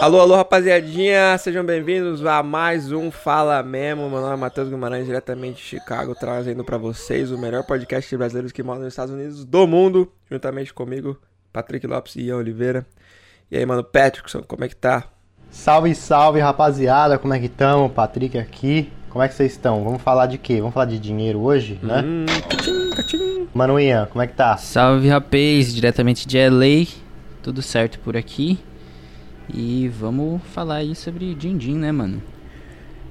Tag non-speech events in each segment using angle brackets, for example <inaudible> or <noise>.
Alô, alô, rapaziadinha, sejam bem-vindos a mais um Fala Memo. Meu nome é Matheus Guimarães, diretamente de Chicago, trazendo para vocês o melhor podcast de brasileiros que moram nos Estados Unidos do mundo, juntamente comigo, Patrick Lopes e Ian Oliveira. E aí, mano, Patrickson, como é que tá? Salve, salve, rapaziada, como é que estão? Patrick aqui. Como é que vocês estão? Vamos falar de quê? Vamos falar de dinheiro hoje, né? Hum, catim, catim. Mano Ian, como é que tá? Salve rapaz, diretamente de LA, tudo certo por aqui. E vamos falar aí sobre Din Din, né, mano?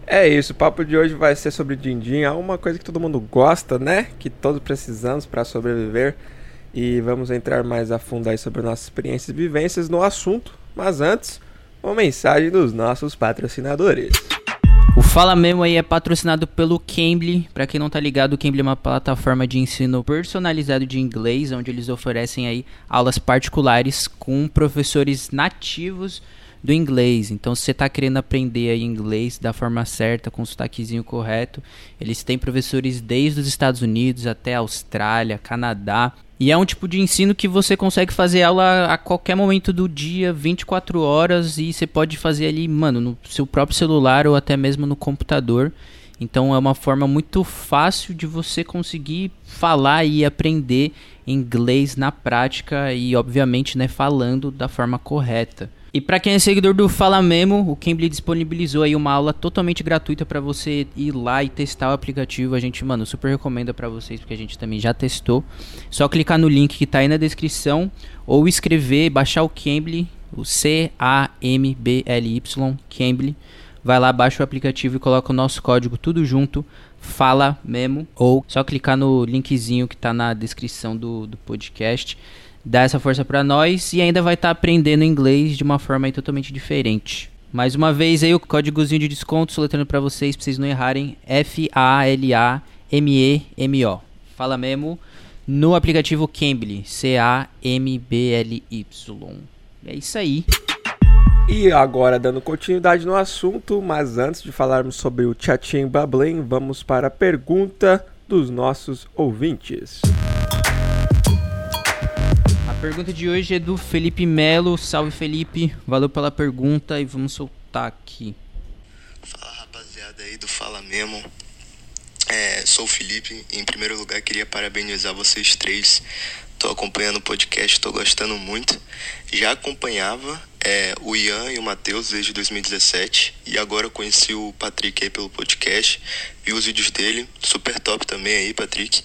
É isso, o papo de hoje vai ser sobre din-din, é uma coisa que todo mundo gosta, né? Que todos precisamos para sobreviver. E vamos entrar mais a fundo aí sobre nossas experiências e vivências no assunto. Mas antes, uma mensagem dos nossos patrocinadores. O Fala Memo aí é patrocinado pelo Cambly. Pra quem não tá ligado, o Cambly é uma plataforma de ensino personalizado de inglês, onde eles oferecem aí aulas particulares com professores nativos do inglês. Então, se você tá querendo aprender aí inglês da forma certa, com o sotaquezinho correto, eles têm professores desde os Estados Unidos até Austrália, Canadá. E é um tipo de ensino que você consegue fazer aula a qualquer momento do dia, 24 horas, e você pode fazer ali, mano, no seu próprio celular ou até mesmo no computador. Então é uma forma muito fácil de você conseguir falar e aprender inglês na prática e, obviamente, né, falando da forma correta. E para quem é seguidor do Fala Memo, o Cambly disponibilizou aí uma aula totalmente gratuita para você ir lá e testar o aplicativo. A gente, mano, super recomenda para vocês porque a gente também já testou. Só clicar no link que tá aí na descrição ou escrever, baixar o Cambly, o C A M B L Y, Cambly. Vai lá, baixa o aplicativo e coloca o nosso código tudo junto, Fala Memo, ou só clicar no linkzinho que tá na descrição do, do podcast dá essa força para nós e ainda vai estar tá aprendendo inglês de uma forma totalmente diferente. Mais uma vez aí o códigozinho de desconto soletrando para vocês, pra vocês não errarem, F A L A M E M O. Fala mesmo no aplicativo Cambly, C A M B L Y. É isso aí. E agora, dando continuidade no assunto, mas antes de falarmos sobre o Tchatchim Bablin, vamos para a pergunta dos nossos ouvintes. Pergunta de hoje é do Felipe Melo. Salve Felipe, valeu pela pergunta e vamos soltar aqui. Fala rapaziada aí do Fala Memo. É, sou o Felipe. Em primeiro lugar, queria parabenizar vocês três. Tô acompanhando o podcast, tô gostando muito. Já acompanhava é, o Ian e o Matheus desde 2017 e agora conheci o Patrick aí pelo podcast, vi os vídeos dele, super top também aí, Patrick.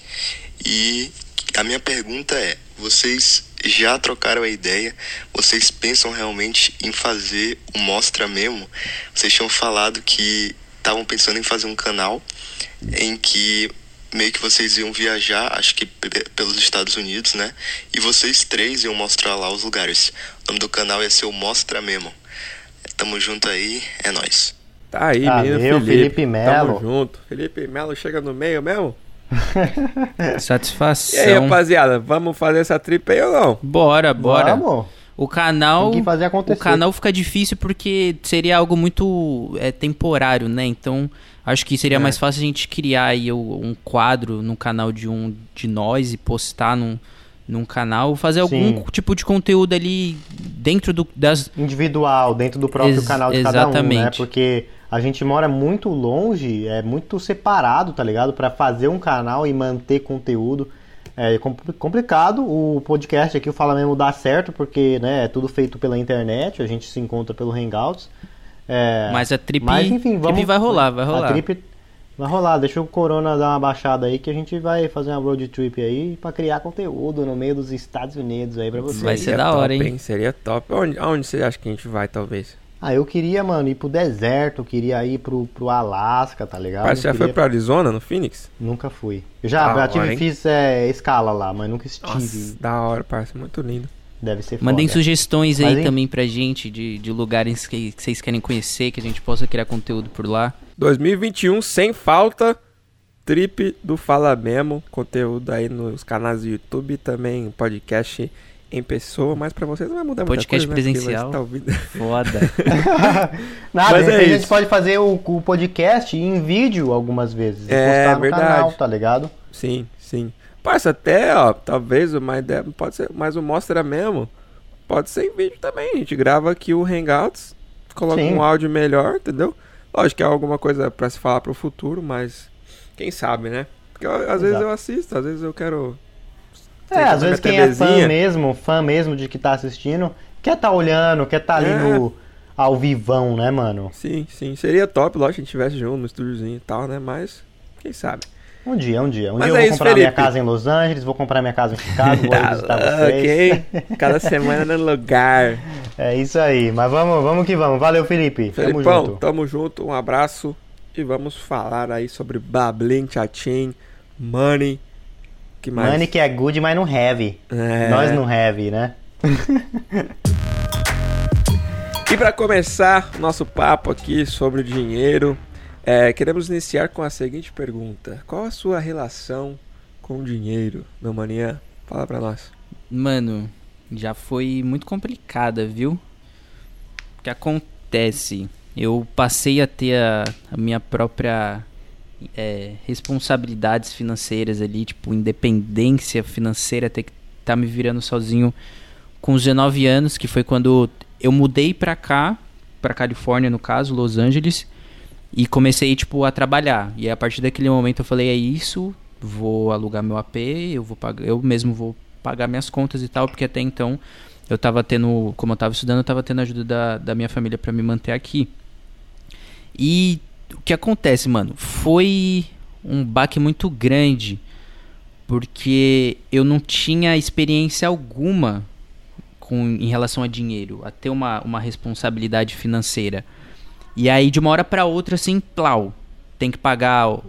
E a minha pergunta é: vocês já trocaram a ideia? Vocês pensam realmente em fazer o Mostra Memo? Vocês tinham falado que estavam pensando em fazer um canal em que meio que vocês iam viajar, acho que pelos Estados Unidos, né? E vocês três iam mostrar lá os lugares. O nome do canal ia ser o Mostra Memo. Tamo junto aí, é nós. Tá aí, Ah, menino meu, Felipe. Felipe Melo. Tamo junto. Felipe Melo chega no meio mesmo? <laughs> E Satisfação. aí, rapaziada, vamos fazer essa trip aí ou não? Bora, bora. Vamos. O canal, Tem que fazer o acontecer. canal fica difícil porque seria algo muito é, temporário, né? Então, acho que seria É. mais fácil a gente criar aí o- um quadro no canal de um de nós e postar num, num canal, fazer algum Sim. tipo de conteúdo ali dentro do, das Individual, dentro do próprio Ex- canal de cada um, né? exatamente. Porque a gente mora muito longe, é muito separado, tá ligado? Pra fazer um canal e manter conteúdo. É compl- complicado. O podcast aqui, o Fala Mesmo, dá certo, porque né, é tudo feito pela internet, a gente se encontra pelo Hangouts. É, Mas a trip, Mas enfim, trip vamos. vai rolar, vai A rolar. trip vai rolar. Deixa o Corona dar uma baixada aí que a gente vai fazer uma road trip aí pra criar conteúdo no meio dos Estados Unidos aí pra vocês. Vai ser Seria da hora, top, hein? Seria top. Onde, aonde você acha que a gente vai, talvez? Ah, eu queria, mano, ir pro deserto, queria ir pro, pro Alasca, tá ligado? Parece que já Queria- foi pra Arizona, no Phoenix? Nunca fui. Eu já, Da já tive, hora, fiz é, escala lá, mas nunca estive. Nossa, da hora, parece muito lindo. Deve ser Mandem foda. sugestões Mas, aí hein? também pra gente de, de lugares que, que vocês querem conhecer, que a gente possa criar conteúdo por lá. 2021, sem falta, trip do Fala Memo. Conteúdo aí nos canais do YouTube, também podcast em pessoa, mas pra vocês não vai mudar muita Podcast coisa, né? Porque presencial. ouvindo- <laughs> Foda. <laughs> Nada, Mas é a gente pode fazer o, o podcast em vídeo algumas vezes. e É, postar no verdade. canal, tá ligado? Sim, sim. Parça, até, ó, talvez uma ideia, pode ser, mas o Mostra mesmo, pode ser em vídeo também. A gente grava aqui o Hangouts, coloca Sim. um áudio melhor, entendeu? Lógico que é alguma coisa pra se falar pro futuro, mas quem sabe, né? Porque eu- às vezes Exato. eu assisto, às vezes eu quero. É, às vezes quem é fã mesmo, fã mesmo de que tá assistindo, quer tá olhando, quer tá ali É. no ao vivão, né, mano? Sim, sim. Seria top, lógico, que a gente estivesse junto no estúdiozinho e tal, né? Mas, quem sabe? Um dia, um dia. Um Mas dia eu é vou isso, comprar minha Felipe. casa em Los Angeles, vou comprar minha casa em Chicago, vou Tá <laughs> visitar vocês. hein? <laughs> Cada semana no lugar. É isso aí, mas vamos, vamos que vamos. Valeu, Felipe. Tamo Felipão, junto. tamo junto, um abraço e vamos falar aí sobre Bablim, Tchatchim, Money. Que mais? Money que é good, mas não heavy. É. Nós não heavy, né? E para começar nosso papo aqui sobre dinheiro, é, queremos iniciar com a seguinte pergunta: Qual a sua relação com o dinheiro, meu maninha? Fala pra nós. Mano, já foi muito complicada, viu? O que acontece? Eu passei a ter a, a minha própria é, responsabilidades financeiras ali, tipo, independência financeira, ter que estar me virando sozinho com os 19 anos, que foi quando eu mudei pra cá, pra Califórnia no caso, Los Angeles, e comecei, tipo, a trabalhar. E a partir daquele momento eu falei, é isso, vou alugar meu AP, eu vou pagar, eu mesmo vou pagar minhas contas e tal, porque até então eu tava tendo, como eu tava estudando, eu tava tendo ajuda da, da minha família pra me manter aqui. E o que acontece, mano? Foi um baque muito grande, porque eu não tinha experiência alguma com, em relação a dinheiro, a ter uma, uma responsabilidade financeira. E aí, de uma hora pra outra, assim, plau, tem que pagar o,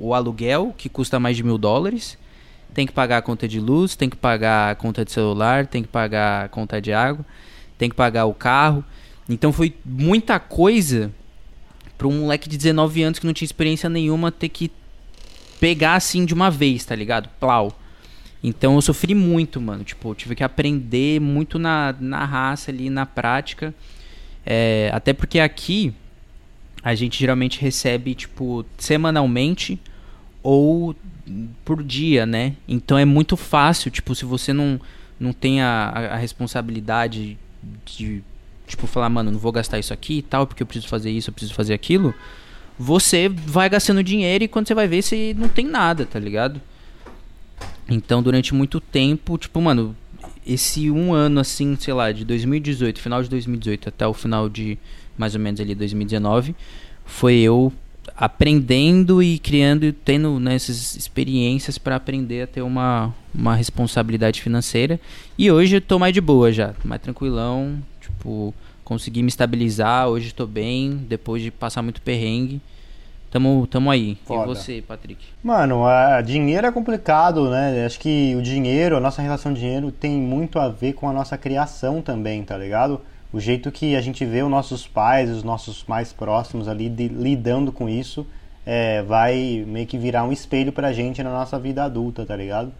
o aluguel, que custa mais de mil dólares, tem que pagar a conta de luz, tem que pagar a conta de celular, tem que pagar a conta de água, tem que pagar o carro. Então foi muita coisa para um moleque de 19 anos que não tinha experiência nenhuma ter que pegar assim de uma vez, tá ligado? Plau. Então eu sofri muito, mano. Tipo, eu tive que aprender muito na, na raça ali, na prática. É, até porque aqui a gente geralmente recebe, tipo, semanalmente ou por dia, né? Então é muito fácil, tipo, se você não, não tem a, a- a responsabilidade de, tipo, falar, mano, não vou gastar isso aqui e tal, porque eu preciso fazer isso, eu preciso fazer aquilo, você vai gastando dinheiro e quando você vai ver, você não tem nada, tá ligado? Então, durante muito tempo, tipo, mano, esse um ano assim, sei lá, de 2018, final de 2018 até o final de mais ou menos ali 2019, foi eu aprendendo e criando e tendo né, essas experiências para aprender a ter uma, uma responsabilidade financeira. E hoje eu tô mais de boa já, mais tranquilão, tipo, consegui me estabilizar, hoje tô bem, depois de passar muito perrengue. Tamo, tamo aí. Foda. E você, Patrick? Mano, a dinheiro é complicado, né? Acho que o dinheiro, a nossa relação com o dinheiro tem muito a ver com a nossa criação também, tá ligado? O jeito que a gente vê os nossos pais, os nossos mais próximos ali de- lidando com isso, é, vai meio que virar um espelho pra gente na nossa vida adulta, tá ligado?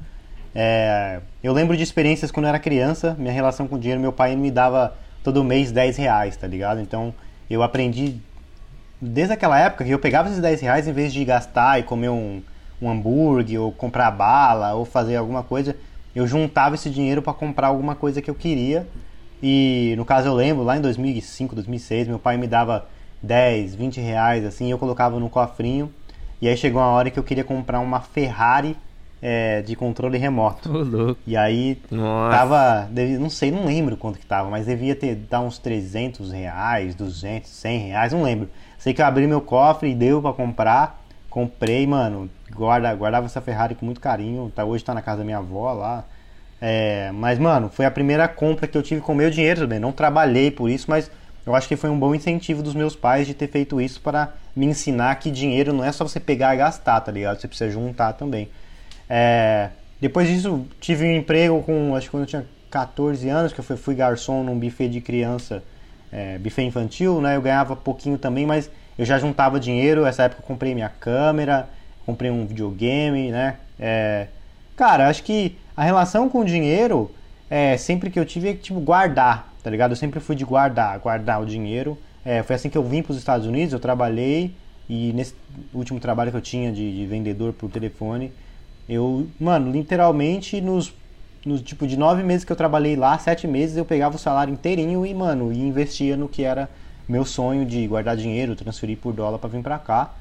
É, eu lembro de experiências quando eu era criança, minha relação com o dinheiro, meu pai me dava todo mês 10 reais, tá ligado? Então eu aprendi desde aquela época que eu pegava esses 10 reais em vez de gastar e comer um, um hambúrguer ou comprar bala ou fazer alguma coisa, eu juntava esse dinheiro para comprar alguma coisa que eu queria. E no caso eu lembro, lá em 2005, 2006, meu pai me dava 10, 20 reais assim, eu colocava no cofrinho. E aí chegou uma hora que eu queria comprar uma Ferrari é, de controle remoto. Ô, louco. E aí Nossa. Tava, devia- não sei, não lembro quanto que tava, mas devia ter dar uns 300 reais, 200, 100 reais, não lembro. Sei que eu abri meu cofre e deu pra comprar, comprei, mano, guarda, guardava essa Ferrari com muito carinho, tá, hoje tá na casa da minha avó lá. É, mas, mano, foi a primeira compra que eu tive com meu dinheiro também, não trabalhei por isso, mas eu acho que foi um bom incentivo dos meus pais de ter feito isso para me ensinar que dinheiro não é só você pegar e gastar, tá ligado? Você precisa juntar também. É, depois disso, tive um emprego com, acho que quando eu tinha 14 anos, que eu fui, fui garçom num buffet de criança, é, buffet infantil, né? Eu ganhava pouquinho também, mas eu já juntava dinheiro. Essa época eu comprei minha câmera, comprei um videogame, né? É, cara, acho que a relação com o dinheiro, é, sempre que eu tive, é tipo guardar, tá ligado? Eu sempre fui de guardar, guardar o dinheiro. É, foi assim que eu vim para os Estados Unidos, eu trabalhei e nesse último trabalho que eu tinha de, de vendedor por telefone, eu, mano, literalmente nos no tipo de nove meses que eu trabalhei lá, sete meses eu pegava o salário inteirinho e, mano, e investia no que era meu sonho de guardar dinheiro, transferir por dólar para vir pra cá.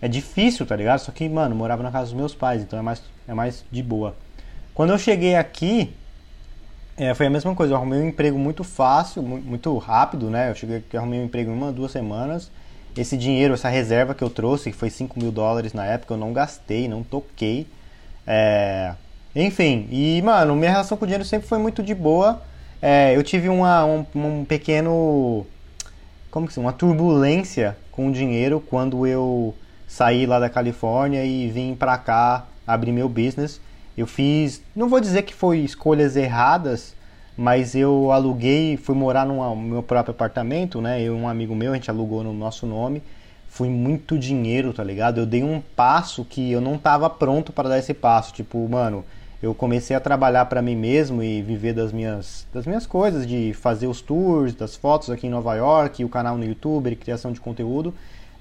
É difícil, tá ligado? Só que, mano, morava na casa dos meus pais, então é mais, é mais de boa. Quando eu cheguei aqui, é, foi a mesma coisa. Eu arrumei um emprego muito fácil, muito rápido, né? Eu cheguei aqui, arrumei um emprego em uma, duas semanas. Esse dinheiro, essa reserva que eu trouxe, que foi 5 mil dólares na época, eu não gastei, não toquei. É... Enfim, e, mano, minha relação com o dinheiro sempre foi muito de boa. É, eu tive uma, um, um pequeno. Como que se Uma turbulência com o dinheiro quando eu saí lá da Califórnia e vim pra cá abrir meu business. Eu fiz, não vou dizer que foi escolhas erradas, mas eu aluguei, fui morar no meu próprio apartamento, né? Eu e um amigo meu, a gente alugou no nosso nome. Foi muito dinheiro, tá ligado? Eu dei um passo que eu não tava pronto para dar esse passo. Tipo, mano, eu comecei a trabalhar para mim mesmo e viver das minhas, das minhas coisas, de fazer os tours, das fotos aqui em Nova York, o canal no YouTube, criação de conteúdo.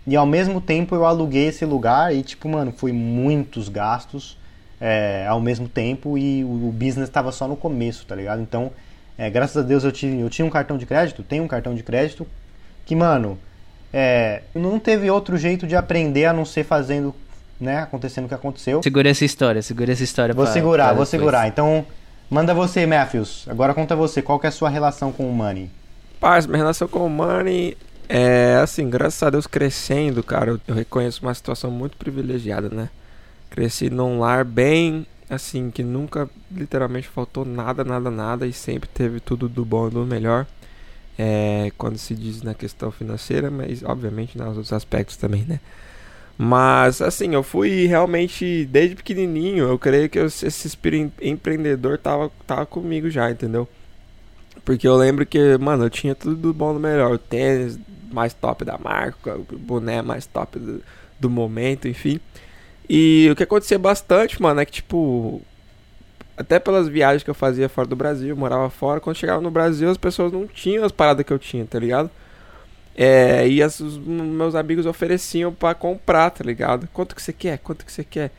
E ao mesmo tempo eu aluguei esse lugar e, tipo, mano, foi muitos gastos é, ao mesmo tempo e o, o business estava só no começo, tá ligado? Então, é, graças a Deus eu, tive, eu tinha um cartão de crédito, tenho um cartão de crédito que, mano, é, não teve outro jeito de aprender a não ser fazendo, né, acontecendo o que aconteceu. Segura essa história, segura essa história. Vou pra, segurar, pra vou segurar. Então, manda você, Matthews. Agora conta você, qual que é a sua relação com o money? Paz, minha relação com o money é assim, graças a Deus crescendo, cara, eu, eu reconheço uma situação muito privilegiada, né? Cresci num lar bem assim, que nunca literalmente faltou nada, nada, nada e sempre teve tudo do bom e do melhor. É, quando se diz na questão financeira, mas obviamente nos outros aspectos também, né? Mas assim, eu fui realmente desde pequenininho, eu creio que eu, esse espírito empreendedor tava, tava comigo já, entendeu? Porque eu lembro que, mano, eu tinha tudo do bom do melhor, o tênis mais top da marca, o boné mais top do, do momento, enfim. E o que acontecia bastante, mano, é que, tipo, até pelas viagens que eu fazia fora do Brasil, eu morava fora, quando chegava no Brasil as pessoas não tinham as paradas que eu tinha, tá ligado? É, e as, os meus amigos ofereciam para comprar, tá ligado? Quanto que você quer? Quanto que você quer?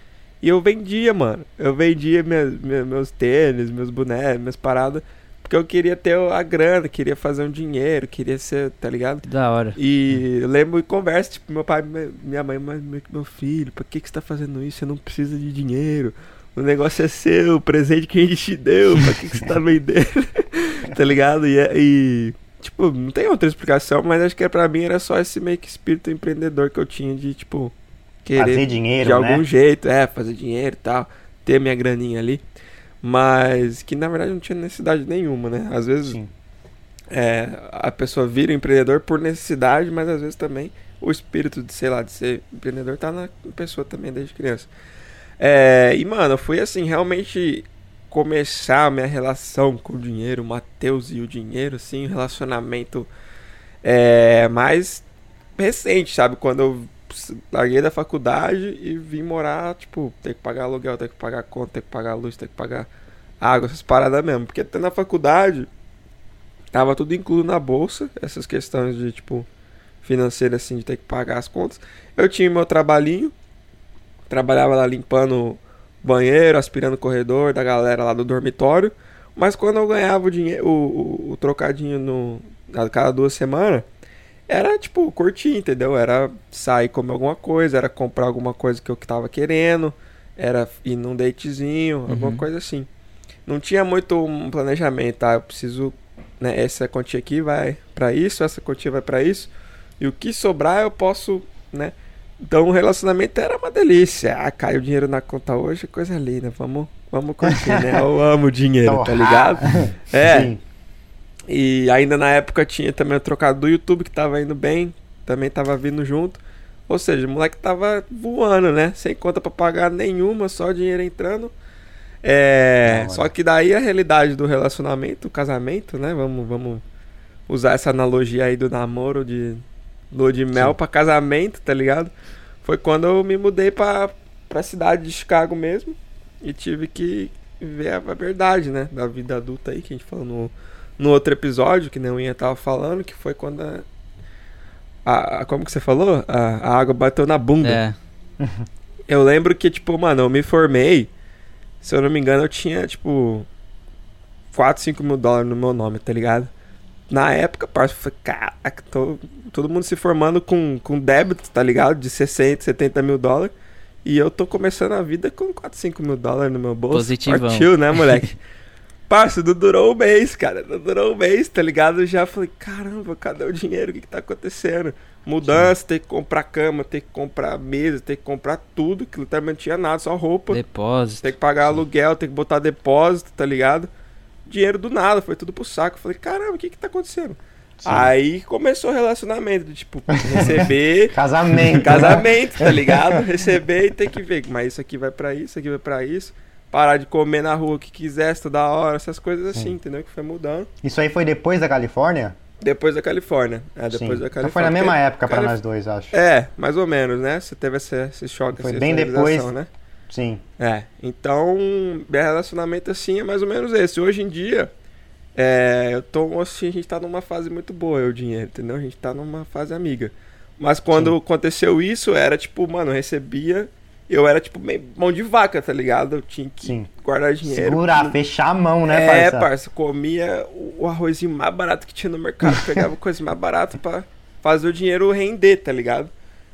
E eu vendia, mano. Eu vendia minhas, meus tênis, meus bonés, minhas paradas porque eu queria ter a grana, queria fazer um dinheiro, queria ser, tá ligado? Da hora. E eu lembro em conversa, tipo, meu pai, minha mãe, meu filho, por que, que você tá fazendo isso? Você não precisa de dinheiro. O negócio é seu, o presente que a gente te deu, pra que, que você tá <laughs> vendendo? <laughs> tá ligado? E, e, tipo, não tem outra explicação, mas acho que pra mim era só esse meio que espírito empreendedor que eu tinha de, tipo, querer. Fazer dinheiro, De algum né? jeito, é, fazer dinheiro e tal, ter minha graninha ali. Mas que na verdade não tinha necessidade nenhuma, né? Às vezes é, a pessoa vira empreendedor por necessidade, mas às vezes também o espírito de, sei lá, de ser empreendedor tá na pessoa também desde criança. É, e mano, foi assim, realmente começar a minha relação com o dinheiro, o Matheus e o dinheiro, assim, um relacionamento é, mais recente, sabe? Quando eu larguei da faculdade e vim morar, tipo, ter que pagar aluguel, ter que pagar conta, ter que pagar luz, ter que pagar água, essas paradas mesmo. Porque até na faculdade tava tudo incluído na bolsa, essas questões de, tipo, financeira assim, de ter que pagar as contas. Eu tinha meu trabalhinho, trabalhava lá limpando banheiro, aspirando o corredor da galera lá do dormitório. Mas quando eu ganhava o dinheiro, o, o, o trocadinho no, a cada duas semanas, era tipo curtir, entendeu? Era sair comer alguma coisa, era comprar alguma coisa que eu tava querendo, era ir num datezinho, uhum. alguma coisa assim. Não tinha muito um planejamento, tá? Eu preciso, né, essa quantia aqui vai para isso, essa quantia vai para isso, e o que sobrar eu posso, né? Então o relacionamento era uma delícia. Ah, cai o dinheiro na conta hoje, coisa linda. Vamos, vamos curtir, né? Eu amo dinheiro, tá ligado? <laughs> É. Sim. E ainda na época tinha também o trocado do YouTube que tava indo bem, também tava vindo junto. Ou seja, o moleque tava voando, né? Sem conta para pagar nenhuma, só dinheiro entrando. É, Não, só que daí a realidade do relacionamento, o casamento, né? Vamos, vamos usar essa analogia aí do namoro de lua de mel para casamento, tá ligado? Foi quando eu me mudei para pra cidade de Chicago mesmo e tive que ver a verdade, né, da vida adulta aí que a gente falou no no outro episódio, que nem o Ian tava falando, que foi quando a, a, a como que você falou? A, a, água bateu na bunda. É. <laughs> eu lembro que, tipo, mano, eu me formei, se eu não me engano, eu tinha, tipo, 4, 5 mil dólares no meu nome, tá ligado? Na época, parça, eu falei, caraca, tô, todo mundo se formando com, com débito, tá ligado? De 60, 70 mil dólares. E eu tô começando a vida com 4, 5 mil dólares no meu bolso. Positivão. Partiu, né, moleque? <laughs> Parça, não durou um mês, cara. Não durou um mês, tá ligado? Eu já falei, caramba, cadê o dinheiro? O que, que tá acontecendo? Mudança, tem que comprar cama, tem que comprar mesa, tem que comprar tudo, que literalmente não tinha nada, só roupa. Depósito. Tem que pagar aluguel, tem que botar depósito, tá ligado? Dinheiro do nada, foi tudo pro saco. Eu falei, caramba, o que que tá acontecendo? Aí começou o relacionamento, de, tipo, receber. <laughs> Casamento. né? casamento, tá ligado? Receber e ter que ver. Mas isso aqui vai pra isso, isso aqui vai pra isso. Parar de comer na rua o que quisesse toda hora, essas coisas assim, entendeu? Que foi mudando. Isso aí foi depois da Califórnia? Depois da Califórnia. É, depois Sim. da Então Califórnia. foi na mesma época pra Calif- nós dois, acho. É, mais ou menos, né? Você teve esse, esse choque, Foi bem depois. né? Sim. É, então, meu relacionamento assim é mais ou menos esse. Hoje em dia, é, eu tô assim, a gente tá numa fase muito boa, eu o dinheiro, entendeu? A gente tá numa fase amiga. Mas quando aconteceu isso, era tipo, mano, eu recebia, eu era tipo meio mão de vaca, tá ligado? Eu tinha que Sim. guardar dinheiro. Segurar, fechar a mão, né, é, parça? parça, comia o arrozinho mais barato que tinha no mercado, <laughs> pegava coisa mais barata pra fazer o dinheiro render, tá ligado?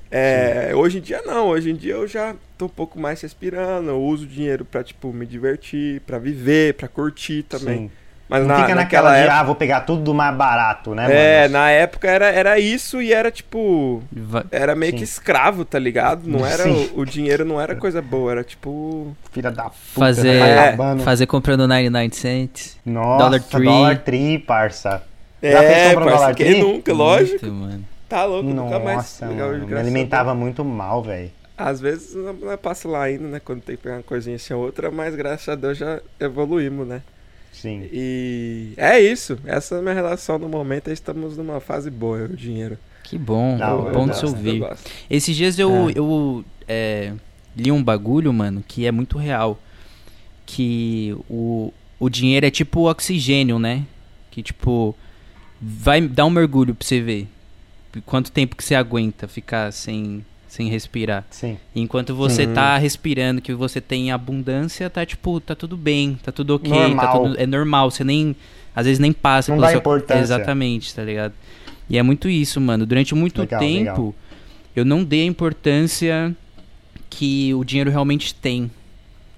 É, hoje em dia não, hoje em dia eu já tô um pouco mais respirando, eu uso o dinheiro pra, tipo, me divertir, pra viver, pra curtir também. Sim. Mas Não na, fica naquela naquela de, época, ah, vou pegar tudo do mais barato, né, é, mano? na época era, era isso e era tipo, era meio Sim. que escravo, tá ligado? Não era, o, o dinheiro não era coisa boa, era tipo, Filha da puta, Fazer, tá É. fazer comprando 99 cents. Nossa, Dollar Tree. Dollar Tree, parça. Já é, parça, Dollar quem Tree? nunca, lógico, Muito, mano. tá louco, nunca mais. Nossa, legal, mano, me alimentava muito mal, velho. Às vezes não não é passa lá ainda, né? Quando tem que pegar uma coisinha assim ou outra, mas graças a Deus já evoluímos, né? Sim. E é isso. Essa é a minha relação no momento. aí Estamos numa fase boa, o dinheiro. Que bom, hora, bom de se ouvir. Esses dias eu, É. eu é, li um bagulho, mano, que é muito real. Que o, o dinheiro é tipo oxigênio, né? Que tipo, vai dar um mergulho pra você ver. Quanto tempo que você aguenta ficar sem, sem respirar. Sim. Enquanto você Sim. tá respirando, que você tem abundância, tá tipo, tá tudo bem, tá tudo ok, tá Normal. tudo, é normal, você nem, às vezes nem passa Não dá sua- importância. Exatamente, tá ligado? E é muito isso, mano. Durante muito Legal, tempo, legal. eu não dei a importância que o dinheiro realmente tem.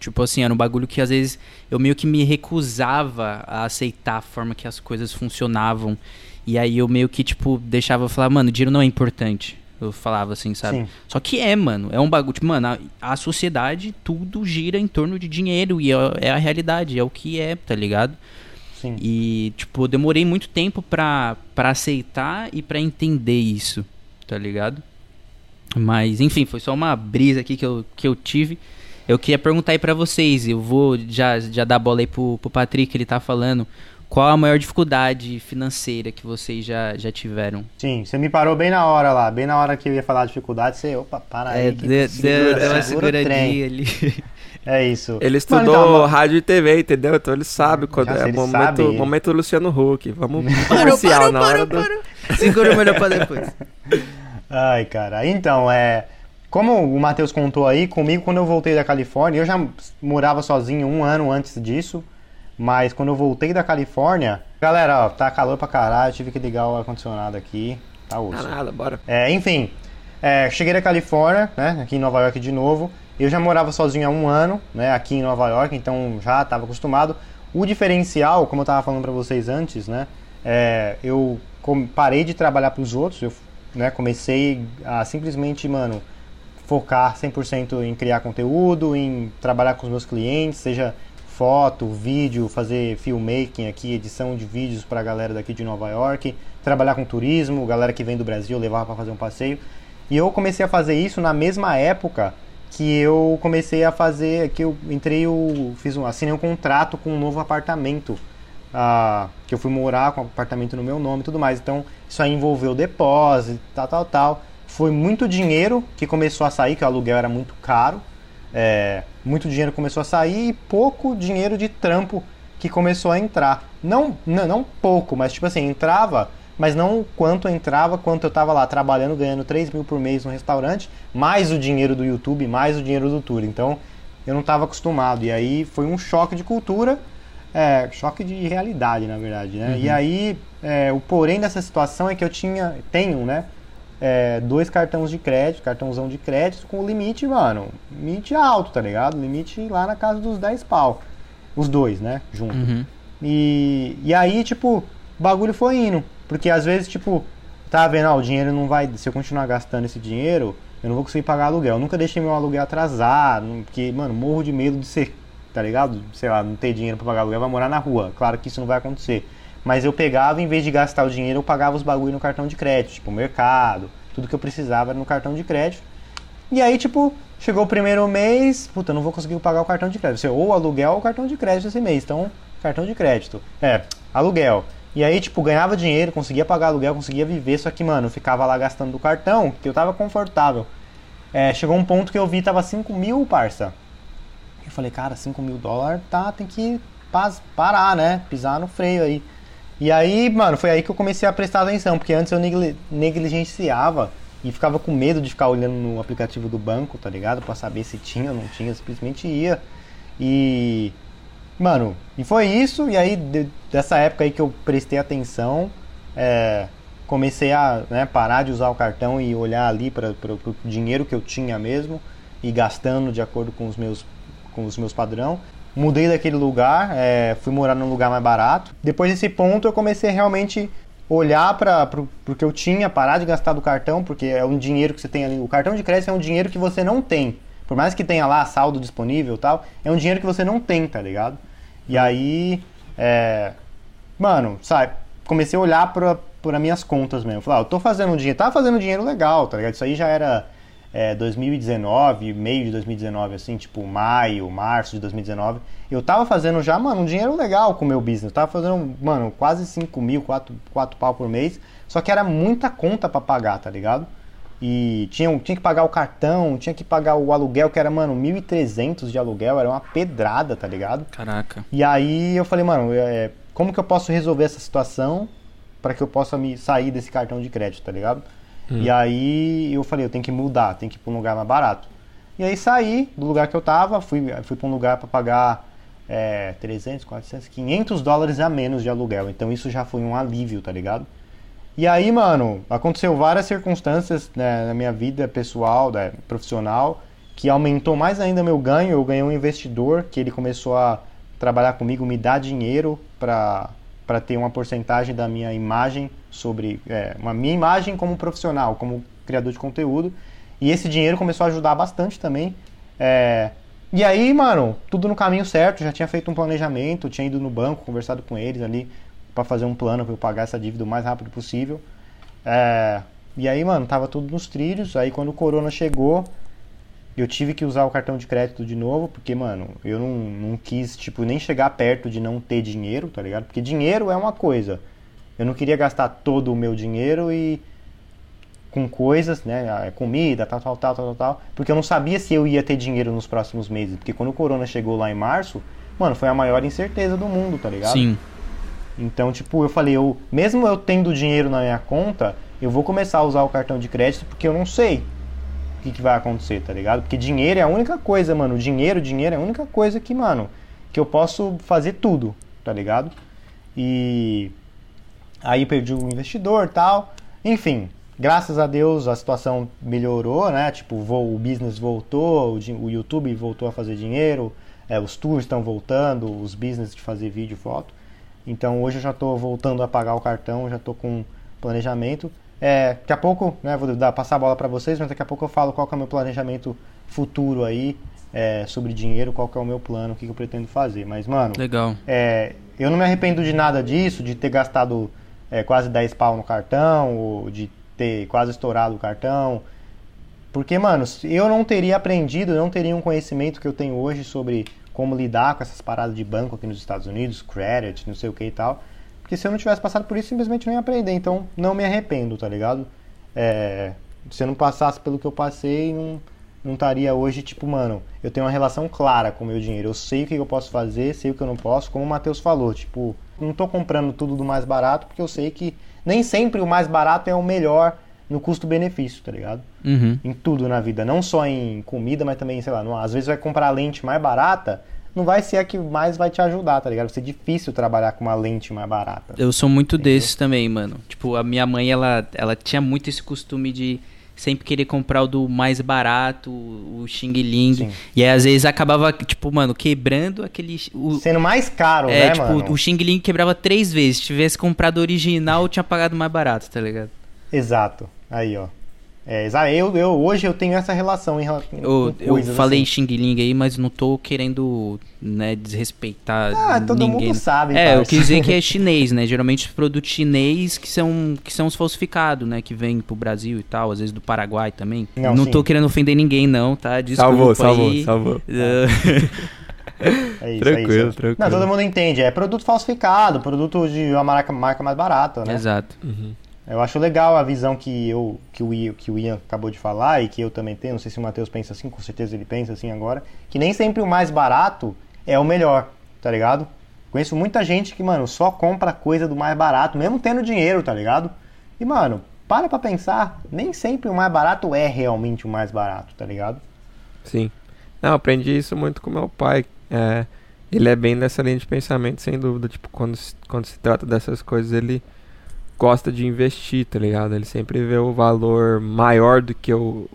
Tipo assim, era um bagulho que às vezes eu meio que me recusava a aceitar a forma que as coisas funcionavam. E aí eu meio que, tipo, deixava falar, mano, dinheiro não é importante. Eu falava assim, sabe? Sim. Só que é, mano. É um bagulho. Tipo, mano, a, a sociedade, tudo gira em torno de dinheiro. E é, é a realidade, é o que é, tá ligado? Sim. E, tipo, eu demorei muito tempo pra, pra aceitar e pra entender isso, tá ligado? Mas, enfim, foi só uma brisa aqui que eu, que eu tive. Eu queria perguntar aí pra vocês, eu vou já, já dar a bola aí pro, pro Patrick, ele tá falando. Qual a maior dificuldade financeira que vocês já, já tiveram? Sim, você me parou bem na hora lá, bem na hora que eu ia falar de dificuldade, você, opa, para aí. É, que deu, segura- deu uma seguradinha ali. <laughs> <laughs> É isso. Ele Mano, estudou então, rádio e TV, entendeu? Então ele sabe quando Já é momento, sabe. momento Luciano Huck. Vamos <laughs> comercial na hora parou, do... parou. Segura o melhor pra depois. Ai, cara. Então, é. Como o Matheus contou aí, comigo quando eu voltei da Califórnia, eu já morava sozinho um ano antes disso. Mas quando eu voltei da Califórnia, galera, ó, tá calor pra caralho, tive que ligar o ar-condicionado aqui. Tá osso. Ah, nada, bora. É, enfim, é, cheguei da Califórnia, né, aqui em Nova York de novo. Eu já morava sozinho há um ano, né, aqui em Nova York, então já estava acostumado. O diferencial, como eu estava falando para vocês antes, né, é, eu parei de trabalhar para os outros, eu né, comecei a simplesmente, mano, focar 100% em criar conteúdo, em trabalhar com os meus clientes, seja foto, vídeo, fazer filmmaking aqui, edição de vídeos para a galera daqui de Nova York, trabalhar com turismo, galera que vem do Brasil, eu levava para fazer um passeio. E eu comecei a fazer isso na mesma época que eu comecei a fazer, que eu entrei, eu fiz um, assinei um contrato com um novo apartamento, ah, que eu fui morar com um apartamento no meu nome e tudo mais. Então, isso aí envolveu depósito, tal, tal, tal. Foi muito dinheiro que começou a sair, que o aluguel era muito caro. É, muito dinheiro começou a sair e pouco dinheiro de trampo que começou a entrar. Não, não, não pouco, mas tipo assim, entrava, mas não quanto entrava, quanto eu tava lá trabalhando, ganhando 3 mil por mês no restaurante, mais o dinheiro do YouTube, mais o dinheiro do tour. Então eu não estava acostumado. E aí foi um choque de cultura. é, choque de realidade, na verdade, né? E aí, é, o porém dessa situação é que eu tinha, tenho, né? É, dois cartões de crédito, cartãozão de crédito com limite, mano, limite alto, tá ligado? Limite lá na casa dos 10 pau. Os dois, né? Junto. Uhum. E, e aí, tipo, o bagulho foi indo. Porque às vezes, tipo, tá vendo, ó, o dinheiro não vai. Se eu continuar gastando esse dinheiro, eu não vou conseguir pagar aluguel. Eu nunca deixei meu aluguel atrasar, porque, mano, morro de medo de ser, tá ligado? Sei lá, não ter dinheiro pra pagar aluguel, vai morar na rua. Claro que isso não vai acontecer. Mas eu pegava, em vez de gastar o dinheiro, eu pagava os bagulho no cartão de crédito, tipo, mercado, tudo que eu precisava era no cartão de crédito. E aí, tipo, chegou o primeiro mês, puta, não vou conseguir pagar o cartão de crédito. Ou aluguel ou cartão de crédito esse mês. Então, cartão de crédito. É, aluguel. E aí, tipo, ganhava dinheiro, conseguia pagar aluguel, conseguia viver, só que, mano, ficava lá gastando do cartão, que eu tava confortável. É, chegou um ponto que eu vi, tava 5 mil, parça. Eu falei, cara, 5 mil dólares, tá, tem que parar, né? Pisar no freio aí. E aí, mano, foi aí que eu comecei a prestar atenção, porque antes eu negli- negligenciava e ficava com medo de ficar olhando no aplicativo do banco, tá ligado? Pra saber se tinha ou não tinha, simplesmente ia. E. Mano, e foi isso, e aí de- dessa época aí que eu prestei atenção, é, comecei a né, parar de usar o cartão e olhar ali para o dinheiro que eu tinha mesmo e gastando de acordo com os meus, com os meus padrão. Mudei daquele lugar, é, fui morar num lugar mais barato. Depois desse ponto eu comecei a realmente olhar para o que eu tinha, parar de gastar do cartão, porque é um dinheiro que você tem ali. O cartão de crédito é um dinheiro que você não tem. Por mais que tenha lá saldo disponível e tal, é um dinheiro que você não tem, tá ligado? E aí, é, mano, sabe, comecei a olhar para minhas contas mesmo. Falei, ah, eu tô fazendo um dinheiro, tava fazendo dinheiro legal, tá ligado? Isso aí já era é, 2019, meio de 2019, assim, tipo maio, março de 2019. Eu tava fazendo já, mano, um dinheiro legal com o meu business. Eu tava fazendo, mano, quase 5 mil, 4, 4 pau por mês. Só que era muita conta para pagar, tá ligado? E tinha, tinha que pagar o cartão, tinha que pagar o aluguel, que era, mano, 1.300 de aluguel, era uma pedrada, tá ligado? Caraca. E aí eu falei, mano, é, como que eu posso resolver essa situação para que eu possa me sair desse cartão de crédito, tá ligado? E aí eu falei, eu tenho que mudar, tenho que ir para um lugar mais barato. E aí saí do lugar que eu tava, fui, fui para um lugar para pagar é, 300, 400, 500 dólares a menos de aluguel. Então isso já foi um alívio, tá ligado? E aí, mano, aconteceu várias circunstâncias né, na minha vida pessoal, né, profissional, que aumentou mais ainda meu ganho. Eu ganhei um investidor que ele começou a trabalhar comigo, me dar dinheiro para para ter uma porcentagem da minha imagem sobre é, uma minha imagem como profissional, como criador de conteúdo. E esse dinheiro começou a ajudar bastante também. É, e aí, mano, tudo no caminho certo. Já tinha feito um planejamento, tinha ido no banco, conversado com eles ali para fazer um plano para eu pagar essa dívida o mais rápido possível. É, e aí, mano, tava tudo nos trilhos. Aí quando o corona chegou, eu tive que usar o cartão de crédito de novo, porque, mano, eu não, não quis, tipo, nem chegar perto de não ter dinheiro, tá ligado? Porque dinheiro é uma coisa. Eu não queria gastar todo o meu dinheiro e com coisas, né? Comida, tal, tal, tal, tal, tal, tal. Porque eu não sabia se eu ia ter dinheiro nos próximos meses. Porque quando o corona chegou lá em março, mano, foi a maior incerteza do mundo, tá ligado? Sim. Então, tipo, eu falei, eu, mesmo eu tendo dinheiro na minha conta, eu vou começar a usar o cartão de crédito porque eu não sei o que, que vai acontecer, tá ligado? Porque dinheiro é a única coisa, mano. Dinheiro, dinheiro é a única coisa que, mano, que eu posso fazer tudo, tá ligado? E aí perdi o investidor tal. Enfim, graças a Deus a situação melhorou, né? Tipo, o business voltou, o, o YouTube voltou a fazer dinheiro, é, os tours estão voltando, os business de fazer vídeo e foto. Então hoje eu já estou voltando a pagar o cartão, já estou com planejamento. É, daqui a pouco, né, vou dar, passar a bola para vocês, mas daqui a pouco eu falo qual que é o meu planejamento futuro aí, é, sobre dinheiro, qual que é o meu plano, o que, que eu pretendo fazer. Mas, mano, Legal. é, eu não me arrependo de nada disso, de ter gastado é, quase 10 pau no cartão, ou de ter quase estourado o cartão. Porque, mano, eu não teria aprendido, não teria um conhecimento que eu tenho hoje sobre como lidar com essas paradas de banco aqui nos Estados Unidos, credit, não sei o que e tal. Porque se eu não tivesse passado por isso, simplesmente não ia aprender. Então, não me arrependo, tá ligado? É, se eu não passasse pelo que eu passei, não, não estaria hoje, tipo, mano, eu tenho uma relação clara com o meu dinheiro. Eu sei o que eu posso fazer, sei o que eu não posso, como o Matheus falou, tipo, não tô comprando tudo do mais barato, porque eu sei que nem sempre o mais barato é o melhor no custo-benefício, tá ligado? Uhum. Em tudo na vida, não só em comida, mas também, sei lá, no- às vezes vai comprar lente mais barata, não vai ser a que mais vai te ajudar, tá ligado? Vai ser difícil trabalhar com uma lente mais barata. Eu sou muito desses também, mano. Tipo, a minha mãe, ela, ela tinha muito esse costume de sempre querer comprar o do mais barato, o Xing Ling. Sim. E aí, às vezes, acabava, tipo, mano, quebrando aquele... O, Sendo mais caro, é, né, tipo, mano? o Xing Ling quebrava três vezes. Se tivesse comprado o original, tinha pagado mais barato, tá ligado? Exato. Aí, ó. É, eu, eu, hoje eu tenho essa relação em relação Eu, eu falei assim. Xing Ling aí, mas não tô querendo, né, desrespeitar Ah, todo ninguém. mundo sabe, É, eu quis dizer que é <laughs> chinês, né? Geralmente os produtos chinês que são, que são os falsificados, né? Que vem pro Brasil e tal, às vezes do Paraguai também. Não, Não, sim. tô querendo ofender ninguém, não, tá? Desculpa Salvou, salvou, aí. salvou. Uh, <laughs> É isso, Tranquilo, é isso. tranquilo. Não, todo mundo entende. É produto falsificado, produto de uma marca, marca mais barata, né? Exato. Eu acho legal a visão que, eu, que, o Ian, que o Ian acabou de falar e que eu também tenho. Não sei se o Matheus pensa assim, com certeza ele pensa assim agora. Que nem sempre o mais barato é o melhor, tá ligado? Conheço muita gente que, mano, só compra coisa do mais barato, mesmo tendo dinheiro, tá ligado? E, mano, para pra pensar, nem sempre o mais barato é realmente o mais barato, tá ligado? Sim. Não, aprendi isso muito com meu pai. É, ele é bem dessa linha de pensamento, sem dúvida. Tipo, quando, quando se trata dessas coisas, ele gosta de investir, tá ligado? Ele sempre vê o valor maior do que o,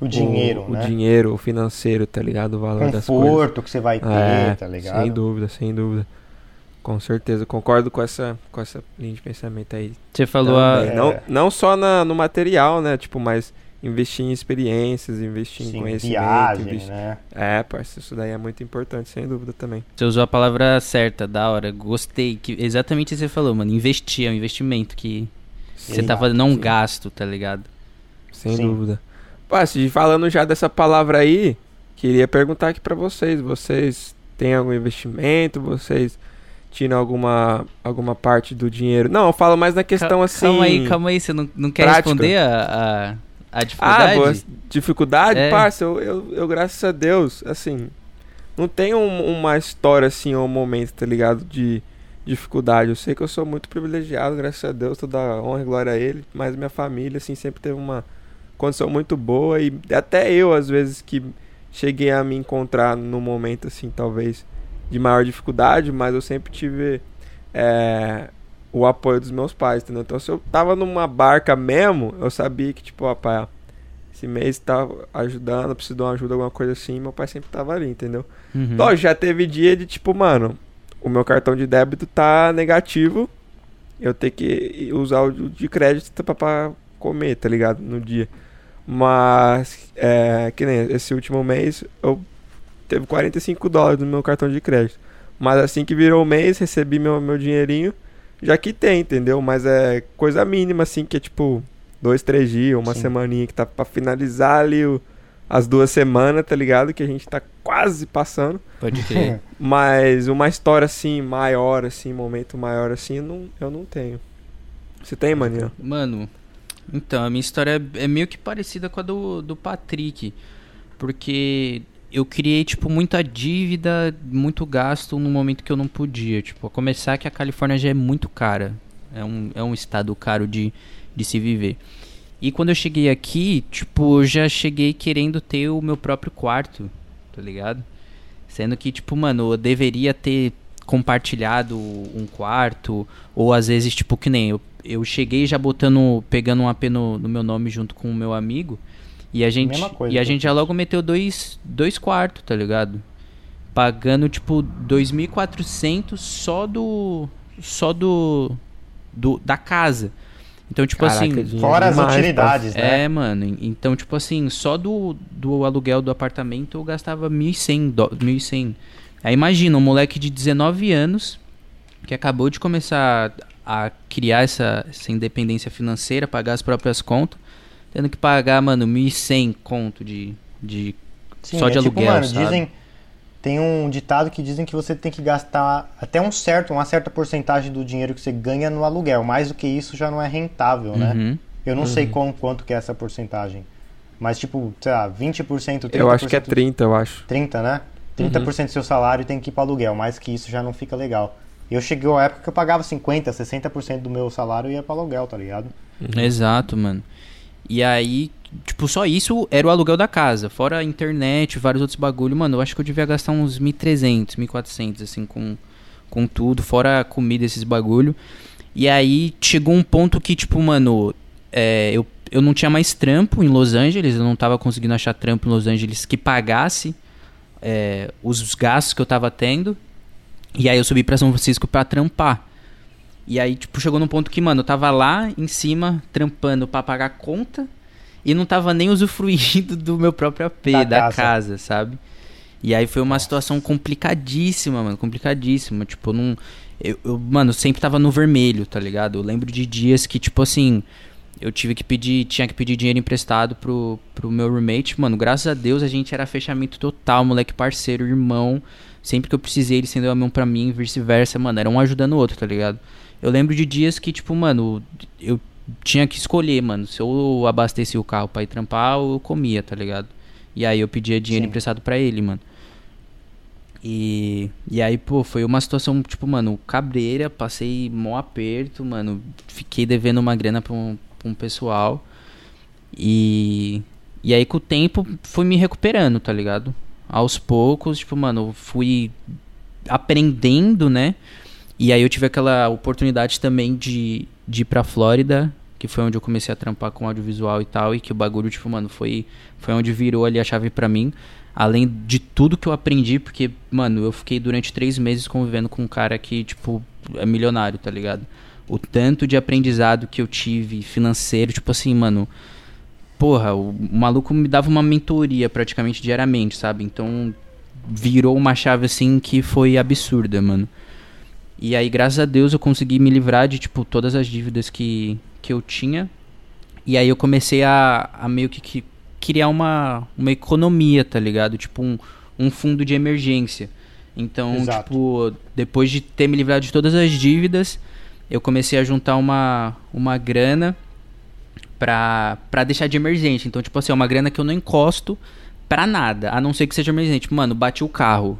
O dinheiro, o, né? o dinheiro, o financeiro, tá ligado? O valor das coisas. Conforto que você vai ter, É, tá ligado? sem dúvida, sem dúvida. Com certeza, concordo com essa, com essa linha de pensamento aí. Você falou a. também. É. Não, não só na, no material, né? Tipo, mas investir em experiências, investir em Sim, conhecimento. viagem, investir- né? É, parceiro, isso daí é muito importante, sem dúvida também. Você usou a palavra certa, da hora. Gostei. Que, exatamente o que você falou, mano. Investir, é um investimento que você tá fazendo, não um sim. gasto, tá ligado? Sem Sim. dúvida. Parceiro, falando já dessa palavra aí, queria perguntar aqui pra vocês. Vocês têm algum investimento? Vocês tiram alguma, alguma parte do dinheiro? Não, eu falo mais na questão assim... Calma aí, calma aí. Você não, não quer prática. responder a, a, a Ah, dificuldade? boa, dificuldade, É. parça, eu, eu, eu, graças a Deus, assim, não tenho um- uma história assim ou um momento, tá ligado, de dificuldade. Eu sei que eu sou muito privilegiado, graças a Deus, toda honra e glória a ele, mas minha família, assim, sempre teve uma condição muito boa e até eu, às vezes, que cheguei a me encontrar num momento, assim, talvez de maior dificuldade, mas eu sempre tive é, o apoio dos meus pais, entendeu? Então, se eu tava numa barca mesmo, eu sabia que, tipo, ó, pai, esse mês tá ajudando, preciso de uma ajuda, alguma coisa assim, meu pai sempre tava ali, entendeu? Uhum. Lógico, já teve dia de, tipo, mano, o meu cartão de débito tá negativo, eu ter que usar o de crédito pra, pra comer, tá ligado? No dia. Mas, é, que nem esse último mês, eu teve 45 dólares no meu cartão de crédito. Mas assim que virou o mês, recebi meu, meu dinheirinho, já que tem, entendeu? Mas é coisa mínima, assim, que é tipo dois, três dias, uma Sim. semaninha que tá pra finalizar ali o- as duas semanas, tá ligado? Que a gente tá quase passando. Pode crer. <laughs> Mas uma história assim, maior, assim, momento maior assim, eu não, eu não tenho. Você tem, maninho? Mano, então, a minha história é é meio que parecida com a do, do Patrick. Porque eu criei, tipo, muita dívida, muito gasto no momento que eu não podia. Tipo, a começar que a Califórnia já é muito cara. É um, é um estado caro de, de se viver. E quando eu cheguei aqui, tipo, eu já cheguei querendo ter o meu próprio quarto, tá ligado? Sendo que, tipo, mano, eu deveria ter compartilhado um quarto, ou às vezes, tipo, que nem eu, eu cheguei já botando, pegando um AP no, no meu nome junto com o meu amigo, e a gente, Mesma coisa e a gente já logo meteu dois, dois quartos, tá ligado? Pagando, tipo, 2.400 só do, só do, do, da casa. Então, tipo Caraca, assim, Fora as utilidades, né? é, mano. en- Então, tipo assim, só do, do aluguel do apartamento eu gastava 1.100 dó- 1.100. Aí imagina, um moleque de 19 anos que acabou de começar a criar essa, essa independência financeira, pagar as próprias contas, tendo que pagar, mano, 1.100 conto de, de Sim, só de é tipo, aluguel, mano, sabe? dizem. Tem um ditado que dizem que você tem que gastar até um certo, uma certa porcentagem do dinheiro que você ganha no aluguel. Mais do que isso já não é rentável, né? Uhum. Eu não sei qual, quanto que é essa porcentagem. Mas, tipo, sei lá, 20%, 30%. Eu acho que é 30, eu acho. 30, né? 30% do seu salário tem que ir para aluguel. Mais que isso já não fica legal. Eu cheguei a época que eu pagava 50%, 60% do meu salário ia para aluguel, tá ligado? Exato, mano. E aí, tipo, só isso era o aluguel da casa. Fora a internet, vários outros bagulho. Mano, eu acho que eu devia gastar uns 1.300, 1.400, assim, com, com tudo. Fora a comida, esses bagulho. E aí chegou um ponto que, tipo, mano, é, eu, eu não tinha mais trampo em Los Angeles. Eu não tava conseguindo achar trampo em Los Angeles que pagasse é, os gastos que eu tava tendo. E aí eu subi pra São Francisco pra trampar. E aí, tipo, chegou num ponto que, mano, eu tava lá em cima, trampando pra pagar conta e não tava nem usufruindo do meu próprio AP, da, da casa. casa. sabe? E aí foi uma situação complicadíssima, mano, complicadíssima. Tipo, não. Eu, eu, mano, sempre tava no vermelho, tá ligado? Eu lembro de dias que, tipo assim, eu tive que pedir, tinha que pedir dinheiro emprestado pro, pro meu roommate. Mano, graças a Deus a gente era fechamento total, moleque parceiro, irmão. Sempre que eu precisei, ele estendeu a mão pra mim, vice-versa, mano. Era um ajudando o outro, tá ligado? Eu lembro de dias que, tipo, mano, eu tinha que escolher, mano. Se eu abastecia o carro pra ir trampar, ou eu comia, tá ligado? E aí eu pedia dinheiro Sim. emprestado pra ele, mano. E, e aí, pô, foi uma situação, tipo, mano, cabreira, passei mó aperto, mano. Fiquei devendo uma grana pra um, pra um pessoal. E, e aí, com o tempo, fui me recuperando, tá ligado? Aos poucos, tipo, mano, fui aprendendo, né? E aí eu tive aquela oportunidade também de, de ir pra Flórida, que foi onde eu comecei a trampar com audiovisual e tal, e que o bagulho, tipo, mano, foi, foi onde virou ali a chave para mim. Além de tudo que eu aprendi, porque, mano, eu fiquei durante três meses convivendo com um cara que, tipo, é milionário, tá ligado? O tanto de aprendizado que eu tive financeiro, tipo assim, mano. Porra, o maluco me dava uma mentoria praticamente diariamente, sabe? Então virou uma chave assim que foi absurda, mano. E aí, graças a Deus, eu consegui me livrar de, tipo, todas as dívidas que, que eu tinha. E aí eu comecei a, a meio que, que criar uma, uma economia, tá ligado? Tipo, um, um fundo de emergência. Então, Exato. tipo, depois de ter me livrado de todas as dívidas, eu comecei a juntar uma, uma grana pra, pra deixar de emergência. Então, tipo assim, é uma grana que eu não encosto pra nada, a não ser que seja emergente. Mano, bati o carro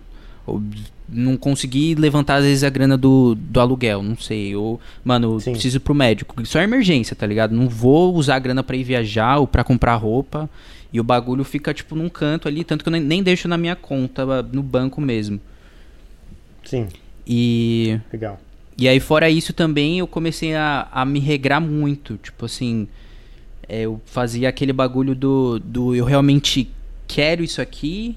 não consegui levantar às vezes a grana do, do aluguel, não sei. Ou, mano, Sim. preciso ir pro médico. Isso é emergência, tá ligado? Não vou usar a grana para ir viajar ou para comprar roupa. E o bagulho fica, tipo, num canto ali, tanto que eu nem, nem deixo na minha conta, no banco mesmo. Sim. E. Legal. E aí, fora isso também, eu comecei a, a me regrar muito. Tipo assim. É, eu fazia aquele bagulho do, do eu realmente quero isso aqui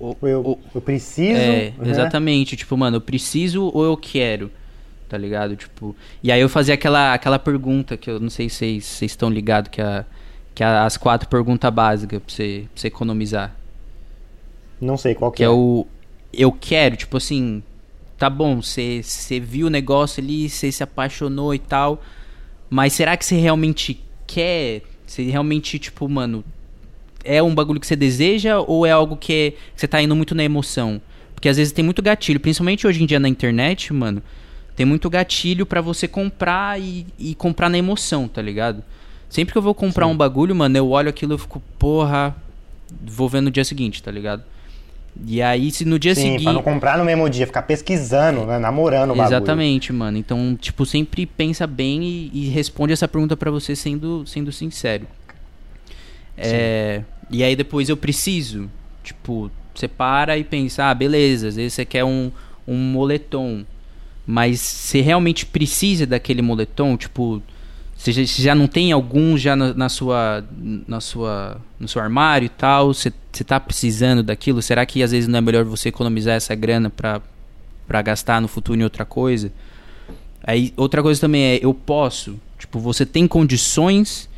ou, eu, eu preciso. É, né? exatamente. Tipo, mano, eu preciso ou eu quero? Tá ligado? Tipo. E aí eu fazia aquela, aquela pergunta que eu não sei se vocês estão ligados, que, é, que é as quatro perguntas básicas pra você, pra você economizar. Não sei qual que, que é. é o eu quero, tipo assim, tá bom, você viu o negócio ali, você se apaixonou e tal, mas será que você realmente quer? Você realmente, tipo, mano, é um bagulho que você deseja ou é algo que, você tá indo muito na emoção? Porque às vezes tem muito gatilho, principalmente hoje em dia na internet, mano. Tem muito gatilho para você comprar e, e, comprar na emoção, tá ligado? Sempre que eu vou comprar Sim. um bagulho, mano, eu olho aquilo e fico, porra, vou ver no dia seguinte, tá ligado? E aí, se no dia Sim, seguinte. Pra não comprar no mesmo dia, ficar pesquisando, né? Namorando o bagulho. Exatamente, mano. Então, tipo, sempre pensa bem e, e responde essa pergunta para você sendo, sendo sincero. É, e aí depois eu preciso. Tipo, você para e pensa, ah, beleza, às vezes você quer um, um moletom. Mas você realmente precisa daquele moletom, tipo, você já, você já não tem algum já na, na, sua na sua no seu armário e tal, você, você tá precisando daquilo? Será que às vezes não é melhor você economizar essa grana para para gastar no futuro em outra coisa? Aí outra coisa também é eu posso, tipo, você tem condições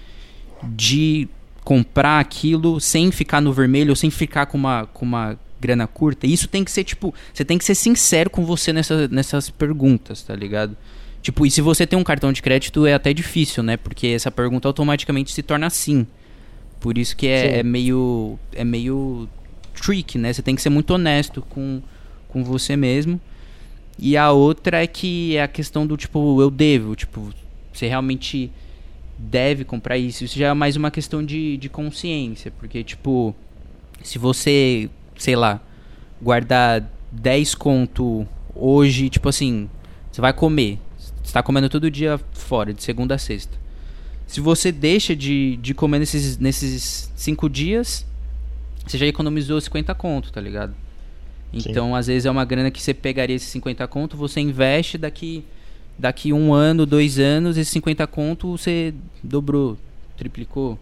de comprar aquilo sem ficar no vermelho ou sem ficar com uma, com uma grana curta. E isso tem que ser, tipo, você tem que ser sincero com você nessa, nessas perguntas, tá ligado? Tipo, e se você tem um cartão de crédito é até difícil, né? Porque essa pergunta automaticamente se torna sim. Por isso que é, é meio. É meio trick, né? Você tem que ser muito honesto com, com você mesmo. E a outra é que é a questão do tipo, eu devo, tipo, você realmente deve comprar isso. Isso já é mais uma questão de, de consciência. Porque, tipo, se você, sei lá, guardar 10 conto hoje, tipo assim, você vai comer. Você tá comendo todo dia fora, de segunda a sexta. Se você deixa de, de comer nesses, nesses cinco dias, você já economizou 50 conto, tá ligado? Então, Sim. às vezes é uma grana que você pegaria esses 50 conto, você investe daqui daqui um ano, dois anos, esses 50 conto você dobrou, triplicou.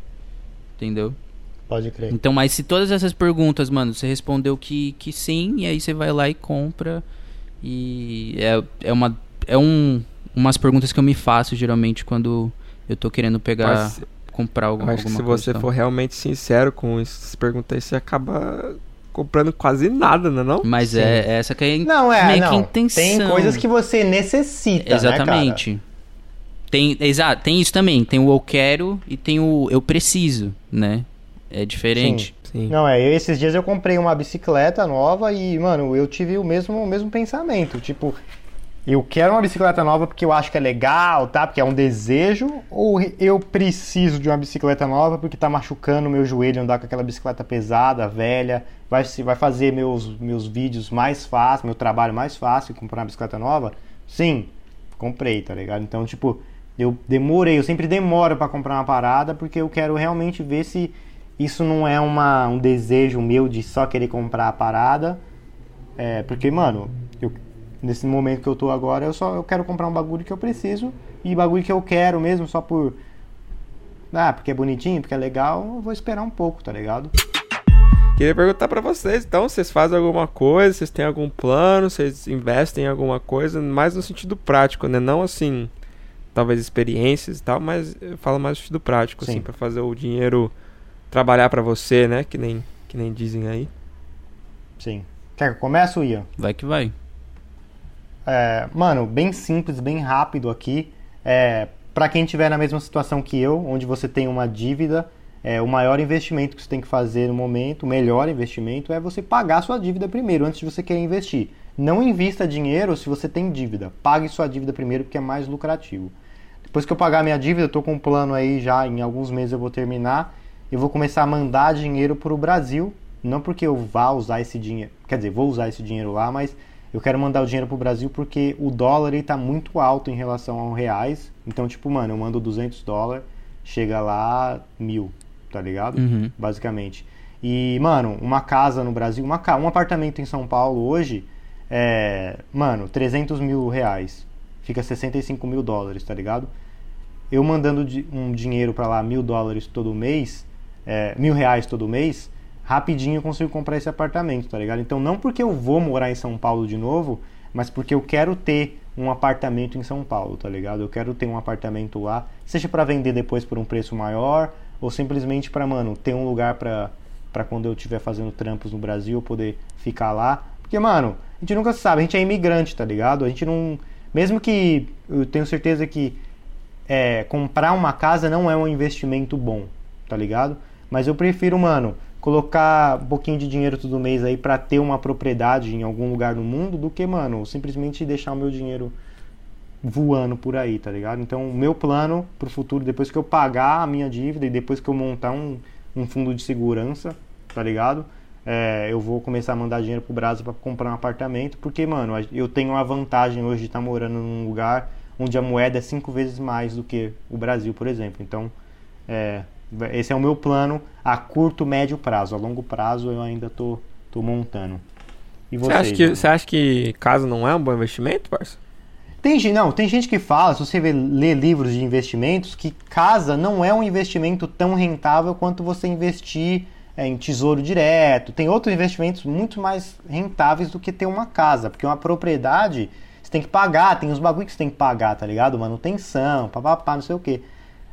Entendeu? Pode crer. Então, mas se todas essas perguntas, mano, você respondeu que, que sim, e aí você vai lá e compra. E é, é uma. É um, umas perguntas que eu me faço geralmente quando eu tô querendo pegar. Mas, comprar alguma, acho que se você for realmente sincero com essas perguntas aí, você acaba comprando quase nada, não é não? Mas é, é essa que é não, é, meio não. que intenção. Tem coisas que você necessita, né, Exatamente. Né, tem, exato, tem isso também. Tem o eu quero e tem o eu preciso, né? É diferente. Sim. Sim. Não, é, esses dias eu comprei uma bicicleta nova e, mano, eu tive o mesmo, o mesmo pensamento. Tipo, eu quero uma bicicleta nova porque eu acho que é legal, tá? Porque é um desejo, ou eu preciso de uma bicicleta nova porque tá machucando o meu joelho andar com aquela bicicleta pesada, velha, vai, vai fazer meus, meus vídeos mais fácil, meu trabalho mais fácil comprar uma bicicleta nova? Sim, comprei, tá ligado? Então, tipo, eu demorei, eu sempre demoro para comprar uma parada porque eu quero realmente ver se isso não é uma, um desejo meu de só querer comprar a parada. É, porque, mano, eu, nesse momento que eu tô agora, eu só eu quero comprar um bagulho que eu preciso e bagulho que eu quero mesmo, só por. Ah, porque é bonitinho, porque é legal, eu vou esperar um pouco, tá ligado? Queria perguntar para vocês, então, vocês fazem alguma coisa, vocês têm algum plano, vocês investem em alguma coisa, mais no sentido prático, né? Não assim, talvez experiências e tal, mas eu falo mais no sentido prático, assim, Sim. assim, para fazer o dinheiro trabalhar para você, né? Que nem, que nem dizem aí. Sim. Quer que eu comece, Ian? Vai que vai. É, mano, bem simples, bem rápido aqui. É, para quem estiver na mesma situação que eu, onde você tem uma dívida é, o maior investimento que você tem que fazer no momento, o melhor investimento é você pagar sua dívida primeiro, antes de você querer investir. Não invista dinheiro se você tem dívida. Pague sua dívida primeiro porque é mais lucrativo. Depois que eu pagar minha dívida, eu estou com um plano aí já, em alguns meses eu vou terminar. Eu vou começar a mandar dinheiro para o Brasil. Não porque eu vá usar esse dinheiro, quer dizer, vou usar esse dinheiro lá, mas eu quero mandar o dinheiro para o Brasil porque o dólar está muito alto em relação ao reais. Então, tipo, mano, eu mando 200 dólares, chega lá mil tá ligado? Uhum. Basicamente. E, mano, uma casa no Brasil, uma, um apartamento em São Paulo hoje é, mano, 300 mil reais. Fica 65 mil dólares, tá ligado? Eu mandando um dinheiro para lá, mil dólares todo mês, é, mil reais todo mês, rapidinho eu consigo comprar esse apartamento, tá ligado? Então, não porque eu vou morar em São Paulo de novo, mas porque eu quero ter um apartamento em São Paulo, tá ligado? Eu quero ter um apartamento lá, seja para vender depois por um preço maior, ou simplesmente para, mano, ter um lugar para para quando eu estiver fazendo trampos no Brasil eu poder ficar lá. Porque, mano, a gente nunca sabe, a gente é imigrante, tá ligado? A gente não. Mesmo que eu tenho certeza que é, comprar uma casa não é um investimento bom, tá ligado? Mas eu prefiro, mano, colocar um pouquinho de dinheiro todo mês aí para ter uma propriedade em algum lugar do mundo do que, mano, simplesmente deixar o meu dinheiro voando por aí, tá ligado? Então, o meu plano pro futuro, depois que eu pagar a minha dívida e depois que eu montar um, um fundo de segurança, tá ligado? É, eu vou começar a mandar dinheiro pro Brasil para comprar um apartamento, porque, mano, eu tenho uma vantagem hoje de estar tá morando num lugar onde a moeda é cinco vezes mais do que o Brasil, por exemplo. Então, é, esse é o meu plano a curto, médio prazo. A longo prazo eu ainda tô, tô montando. E vocês, você, acha que, você acha que casa não é um bom investimento, parça? Tem, não, tem gente que fala, se você ler livros de investimentos, que casa não é um investimento tão rentável quanto você investir é, em tesouro direto. Tem outros investimentos muito mais rentáveis do que ter uma casa, porque uma propriedade você tem que pagar, tem os bagulho que você tem que pagar, tá ligado? Manutenção, papapá, não sei o que.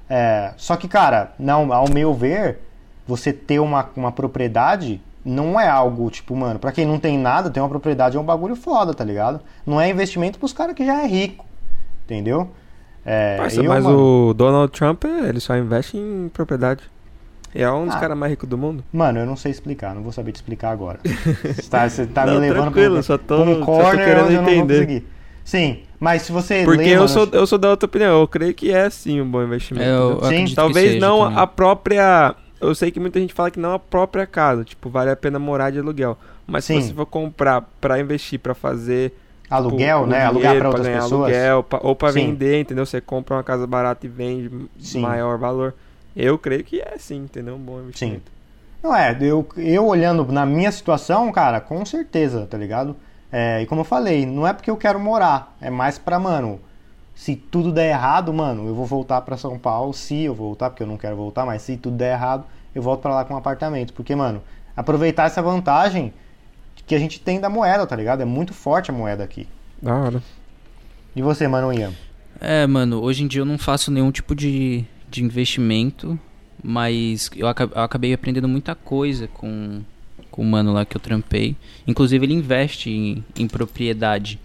É, só que, cara, não, ao meu ver, você ter uma, uma propriedade não é algo, tipo, mano, pra quem não tem nada, ter uma propriedade é um bagulho foda, tá ligado? Não é investimento pros caras que já é rico, entendeu? É, Parça, eu, mas mano, o Donald Trump, ele só investe em propriedade. É um dos ah, caras mais ricos do mundo. Mano, eu não sei explicar, não vou saber te explicar agora. <laughs> você tá, você tá não, me levando pra só tô, um corner só tô onde eu não vou conseguir. Sim, mas se você Porque lê, eu, mano, sou, eu sou da outra opinião, eu creio que é sim um bom investimento. Eu, eu sim, talvez não também. a própria eu sei que muita gente fala que não é a própria casa, tipo, vale a pena morar de aluguel. Mas Sim. se você for comprar para investir, para fazer Aluguel, o né? Alugar dinheiro pra outras ganhar pessoas. aluguel, pra- ou Sim. vender, entendeu? Você compra uma casa barata e vende Sim. maior valor. Eu creio que é sim, entendeu? Um bom investimento. Não é, eu, eu olhando na minha situação, cara, com certeza, tá ligado? É, e como eu falei, não é porque eu quero morar, é mais pra, mano, se tudo der errado, mano, eu vou voltar pra São Paulo, se eu voltar, porque eu não quero voltar, mas se tudo der errado, eu volto pra lá com um apartamento. Porque, mano, aproveitar essa vantagem que a gente tem da moeda, tá ligado? É muito forte a moeda aqui. Da hora. E você, mano, Ian? É, mano, hoje em dia eu não faço nenhum tipo de, de investimento, mas eu acabei aprendendo muita coisa com, com o mano lá que eu trampei. Inclusive, ele investe em, em propriedade.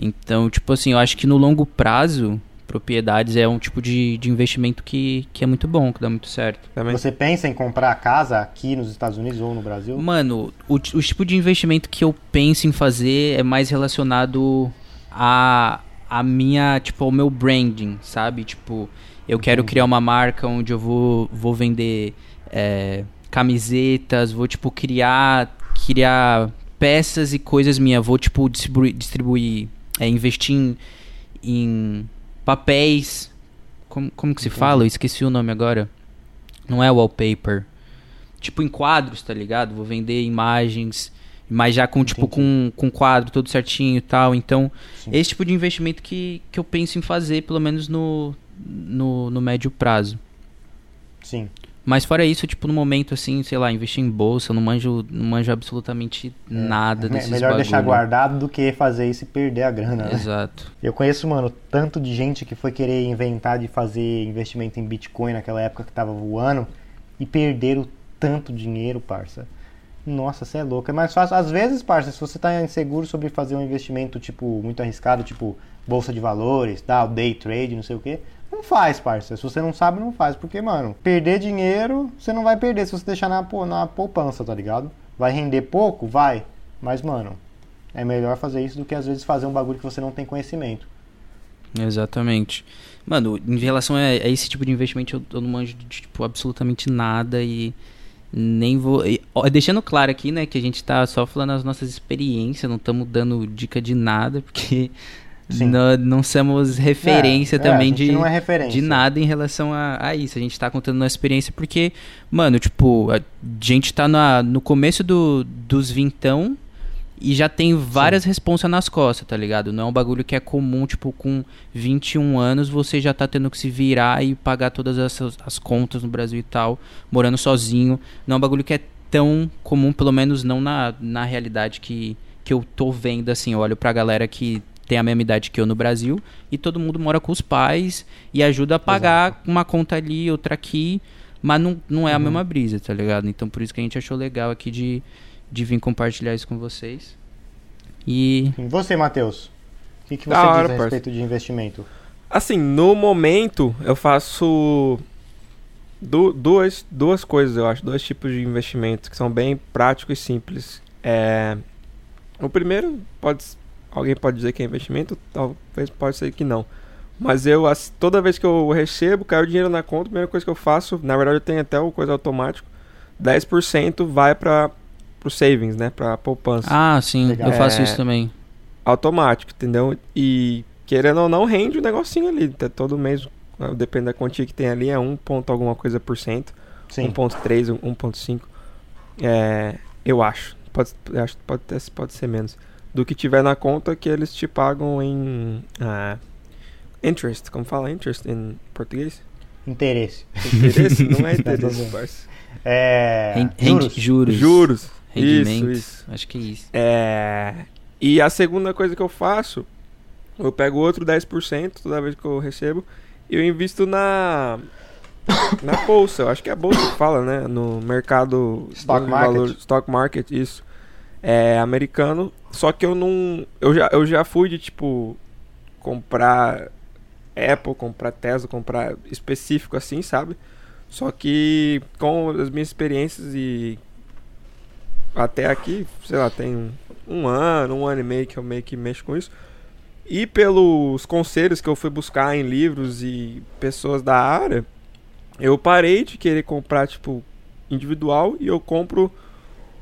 Então, tipo assim, eu acho que no longo prazo, propriedades é um tipo de, de investimento que, que é muito bom, que dá muito certo. Também. Você pensa em comprar casa aqui nos Estados Unidos ou no Brasil? Mano, o, o tipo de investimento que eu penso em fazer é mais relacionado a, a minha, tipo, ao meu branding, sabe? Tipo, eu quero criar uma marca onde eu vou, vou vender é, camisetas, vou, tipo, criar, criar peças e coisas minhas, vou, tipo, distribuir, distribuir é, investir em, em papéis. Como, como que se fala? Eu esqueci o nome agora. Não é wallpaper. Tipo em quadros, tá ligado? Vou vender imagens, mas já com tipo com, com quadro todo certinho e tal. Então, Sim. esse tipo de investimento que, que eu penso em fazer, pelo menos no, no, no médio prazo. Sim. Mas fora isso, tipo, no momento assim, sei lá, investir em bolsa, eu não manjo, não manjo absolutamente nada É desses melhor deixar bagulho. guardado do que fazer isso e perder a grana, né? Exato. Eu conheço, mano, tanto de gente que foi querer inventar de fazer investimento em Bitcoin naquela época que tava voando e perderam tanto dinheiro, parça. Nossa, você é louco. É mais fácil. Às vezes, parça, se você tá inseguro sobre fazer um investimento, tipo, muito arriscado, tipo, bolsa de valores, tal, day trade, não sei o que, não faz, parça. Se você não sabe, não faz. Porque, mano, perder dinheiro, você não vai perder se você deixar na, na poupança, tá ligado? Vai render pouco? Vai. Mas, mano, é melhor fazer isso do que às vezes fazer um bagulho que você não tem conhecimento. Exatamente. Mano, em relação a, a esse tipo de investimento, eu, eu não manjo de tipo, absolutamente nada e nem vou. e, ó, deixando claro aqui, né, que a gente tá só falando as nossas experiências, não estamos dando dica de nada, <laughs> porque Nó- não, somos referência É, é, também gente de, não é referência. de nada em relação a, a isso. A gente tá contando nossa experiência porque, mano, tipo, a gente tá na, no começo do, dos vintão e já tem várias responsas nas costas, tá ligado? Não é um bagulho que é comum, tipo, com 21 anos você já tá tendo que se virar e pagar todas essas as contas no Brasil e tal, morando sozinho. Não é um bagulho que é tão comum, pelo menos não na, na realidade que, que eu tô vendo, assim. Eu olho pra galera que tem a mesma idade que eu no Brasil e todo mundo mora com os pais e ajuda a pagar uma conta ali, outra aqui, mas não, não é a mesma brisa, tá ligado? Então por isso que a gente achou legal aqui de, de vir compartilhar isso com vocês. E E você, Matheus? O que, que você Da diz hora, a respeito de investimento? Assim, no momento, eu faço du- duas, duas coisas, eu acho, dois tipos de investimentos que são bem práticos e simples. É, o primeiro, pode, alguém pode dizer que é investimento, talvez pode ser que não. Mas eu, toda vez que eu recebo, cai o dinheiro na conta, a primeira coisa que eu faço, na verdade eu tenho até o coisa automático, 10% vai para o savings, né, para poupança ah, sim, Legal. eu faço É, isso também. automático, entendeu? E querendo ou não, rende o negocinho ali. Tá todo mês, ah, depende da quantia que tem ali, é 1 ponto alguma coisa por cento. Sim. 1.3, 1.5. É, eu acho. Pode, eu acho que pode, ter- pode ser menos. Do que tiver na conta que eles te pagam em ah, interest. Como fala interest em português? Interesse. Interesse? Não é <laughs> interesse, parça. É. Ren- juros. juros. Juros. Rendimentos. Isso, isso. Acho que é isso. É, e a segunda coisa que eu faço, eu pego outro 10% toda vez que eu recebo e eu invisto na na bolsa. Eu acho que é a bolsa que fala, né? No mercado Stock market. stock market, isso. É americano. Só que eu não, eu já eu já fui de tipo comprar Apple, comprar Tesla, comprar específico assim, sabe? Só que com as minhas experiências e até aqui, sei lá, tem um, um ano, um ano e meio que eu meio que mexo com isso. E pelos conselhos que eu fui buscar em livros e pessoas da área, eu parei de querer comprar, tipo, individual e eu compro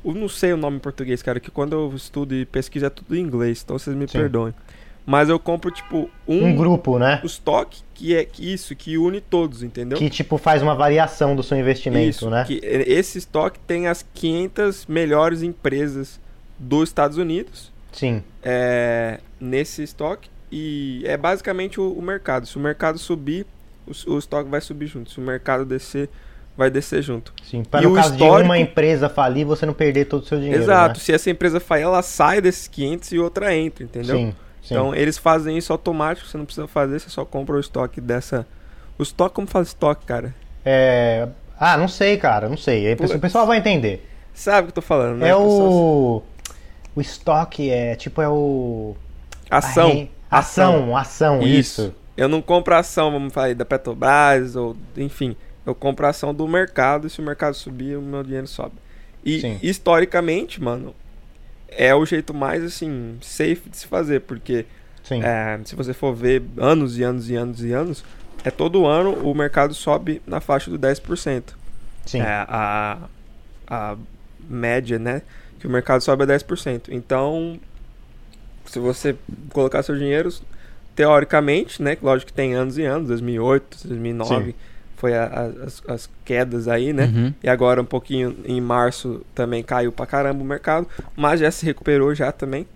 Eu não sei o nome em português, cara, que quando eu estudo e pesquiso é tudo em inglês, então vocês me Sim. perdoem. Mas eu compro, tipo, um, Um grupo, né? estoque que é isso, que une todos, entendeu? Que tipo faz uma variação do seu investimento, Isso, né? que esse estoque tem as 500 melhores empresas dos Estados Unidos Sim, é, nesse estoque e é basicamente o, o mercado. Se o mercado subir, o, o estoque vai subir junto. Se o mercado descer, vai descer junto. sim. Para E o caso de histórico- uma empresa falir, você não perder todo o seu dinheiro. Exato. né? Se essa empresa falhar, ela sai desses 500 e outra entra, entendeu? Sim, sim. Então eles fazem isso automático, você não precisa fazer, você só compra o estoque dessa. O estoque, como faz estoque, cara? É... Ah, não sei, cara, não sei. O pessoal- vai entender. Sabe o que eu tô falando, né? é o. O estoque é tipo é o. Ação. re- Ação, ação, isso. Eu não compro ação, vamos falar aí, da Petrobras, ou enfim. Eu compro ação do mercado e se o mercado subir, o meu dinheiro sobe. E Sim. historicamente, mano, é o jeito mais assim, safe de se fazer, porque é, se você for ver anos e anos e anos e anos, é todo ano o mercado sobe na faixa do 10%. Sim. É, a, a média, né? Que o mercado sobe a 10%. Então, se você colocar seu dinheiro, teoricamente, né? Lógico que tem anos e anos, 2008, 2009, Sim. Foi a- a- as, as quedas aí, né? Uhum. E agora um pouquinho em março também caiu pra caramba o mercado, mas já se recuperou já também.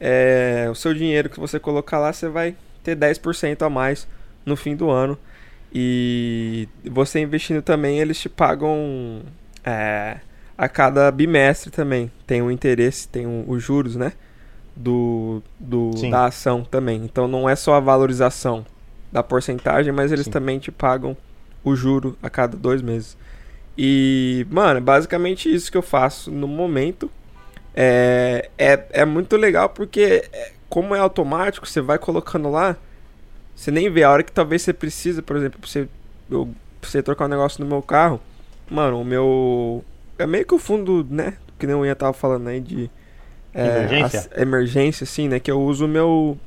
É, o seu dinheiro que você colocar lá, você vai ter 10% a mais no fim do ano. E você investindo também, eles te pagam é, a cada bimestre também. Tem o interesse, tem o- os juros, né? Do, do, Sim. da ação também. Então não é só a valorização da porcentagem, mas eles Sim. também te pagam o juro a cada dois meses. E, mano, é basicamente isso que eu faço no momento. É, é, é muito legal porque, é, como é automático, você vai colocando lá, você nem vê. A hora que talvez você precisa, por exemplo, pra você, eu, pra você trocar um negócio no meu carro, mano, o meu. É meio que o fundo, né? Que nem o Ian tava falando aí de. é, Emergência? as- emergência, assim, né? Que eu uso o meu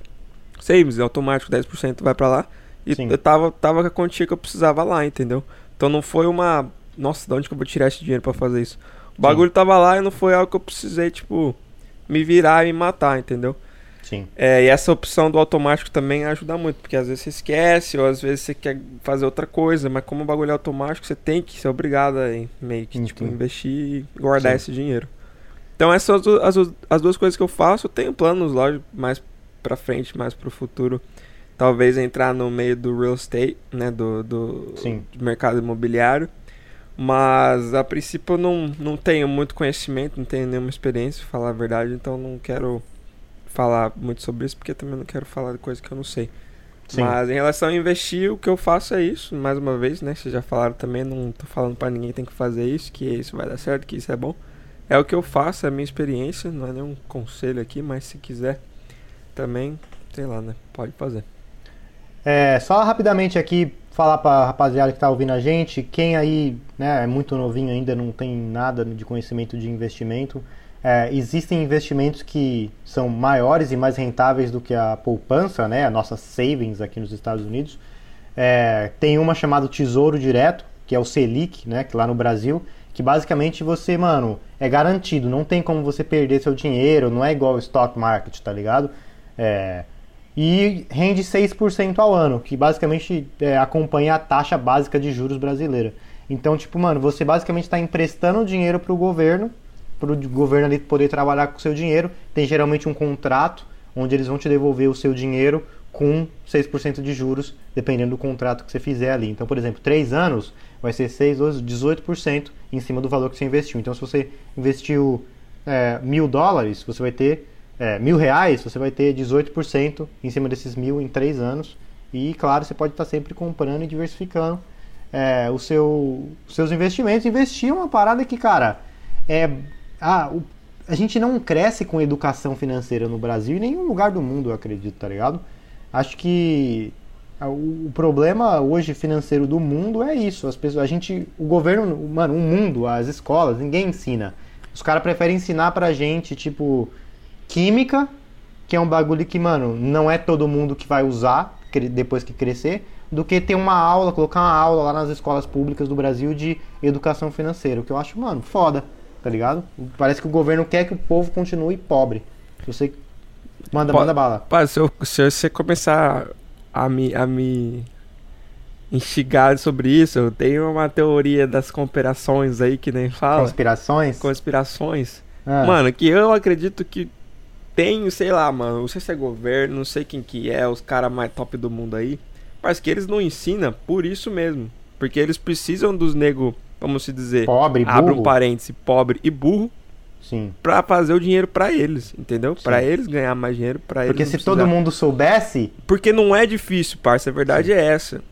savings automático, 10% vai pra lá. E Sim. eu tava, tava com a quantia que eu precisava lá, entendeu? Então não foi uma. Nossa, de onde que eu vou tirar esse dinheiro pra fazer isso? O bagulho tava lá e não foi algo que eu precisei, tipo, me virar e me matar, entendeu? Sim. É, e essa opção do automático também ajuda muito, porque às vezes você esquece, ou às vezes você quer fazer outra coisa, mas como o bagulho é automático, você tem que ser obrigado a meio que tipo, investir e guardar Sim. esse dinheiro. Então essas são as, as, as duas coisas que eu faço. Eu tenho planos, lógico, mais pra frente, mais pro futuro. Talvez entrar no meio do real estate, né? Do, do, do mercado imobiliário. Mas a princípio eu não, não tenho muito conhecimento, não tenho nenhuma experiência, pra falar a verdade, então não quero falar muito sobre isso, porque também não quero falar de coisa que eu não sei. Sim. Mas em relação a investir, o que eu faço é isso, mais uma vez, né? Vocês já falaram também, não tô falando pra ninguém tem que fazer isso, que isso vai dar certo, que isso é bom. É o que eu faço, é a minha experiência, não é nenhum conselho aqui, mas se quiser também, sei lá, né? Pode fazer. É, só rapidamente aqui falar pra rapaziada que tá ouvindo a gente, quem aí né, é muito novinho ainda, não tem nada de conhecimento de investimento, é, existem investimentos que são maiores e mais rentáveis do que a poupança, né, a nossa savings aqui nos Estados Unidos. É, tem uma chamada Tesouro Direto, que é o Selic, né, que lá no Brasil, que basicamente você, mano, é garantido, não tem como você perder seu dinheiro, não é igual o stock market, tá ligado? É, e rende 6% ao ano, que basicamente é, acompanha a taxa básica de juros brasileira. Então, tipo, mano, você basicamente está emprestando dinheiro para o governo, para o governo ali poder trabalhar com o seu dinheiro. Tem geralmente um contrato onde eles vão te devolver o seu dinheiro com 6% de juros, dependendo do contrato que você fizer ali. Então, por exemplo, 3 anos vai ser 6, 12, 18% em cima do valor que você investiu. Então, se você investiu é, mil dólares, você vai ter é, mil reais, você vai ter 18% em cima desses mil em três anos. E claro, você pode estar sempre comprando e diversificando é, o seu, os seus investimentos. Investir é uma parada que, cara, é. Ah, o- a gente não cresce com educação financeira no Brasil e nenhum lugar do mundo, eu acredito, tá ligado? Acho que o, o problema hoje financeiro do mundo é isso. As pessoas, a gente, o governo, mano, o mundo, as escolas, ninguém ensina. Os caras preferem ensinar pra gente, tipo, química, que é um bagulho que, mano, não é todo mundo que vai usar depois que crescer, do que ter uma aula, colocar uma aula lá nas escolas públicas do Brasil de educação financeira, o que eu acho, mano, foda. tá ligado? Parece que o governo quer que o povo continue pobre. Se você manda, manda bala. Pá, se, eu- se você começar a me, a me instigar sobre isso, eu tenho uma teoria das conspirações aí que nem fala. Conspirações. Conspirações. Ah, Mano, que eu acredito que tem, sei lá, mano, não sei se é governo, não sei quem que é, os caras mais top do mundo aí. Mas que eles não ensinam por isso mesmo. Porque eles precisam dos nego, vamos se dizer, pobre, abre um burro. parêntese, pobre e burro, Sim. pra fazer o dinheiro pra eles, entendeu? Sim. Pra eles ganhar mais dinheiro, pra eles Porque se precisar. todo mundo soubesse, Porque não é difícil, parça. A verdade é essa.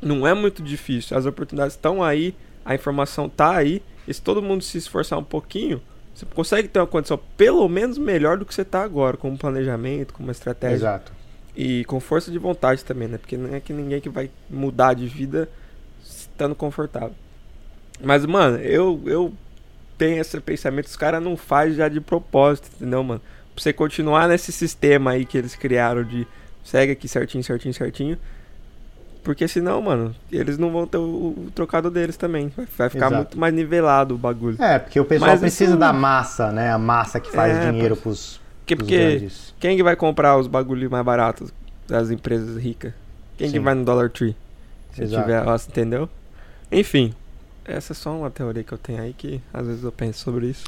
Não é muito difícil. As oportunidades estão aí, a informação tá aí. E se todo mundo se esforçar um pouquinho, você consegue ter uma condição pelo menos melhor do que você tá agora, com um planejamento, com uma estratégia. exato. E com força de vontade também, né? Porque não é que ninguém que vai mudar de vida estando confortável. Mas, mano, eu, eu tenho esse pensamento, os caras não fazem já de propósito, entendeu, mano? Pra você continuar nesse sistema aí que eles criaram de segue aqui certinho, certinho, certinho. Porque senão, mano, eles não vão ter o, o trocado deles também. Vai, ficar Exato. muito mais nivelado o bagulho. É, porque o pessoal Mas precisa isso- da massa, né? A massa que faz É, dinheiro pros, Porque, pros porque grandes. quem que vai comprar os bagulhos mais baratos das empresas ricas? Quem que Sim. vai no Dollar Tree? Se Exato. tiver, ó, entendeu? Enfim, essa é só uma teoria que eu tenho aí que às vezes eu penso sobre isso.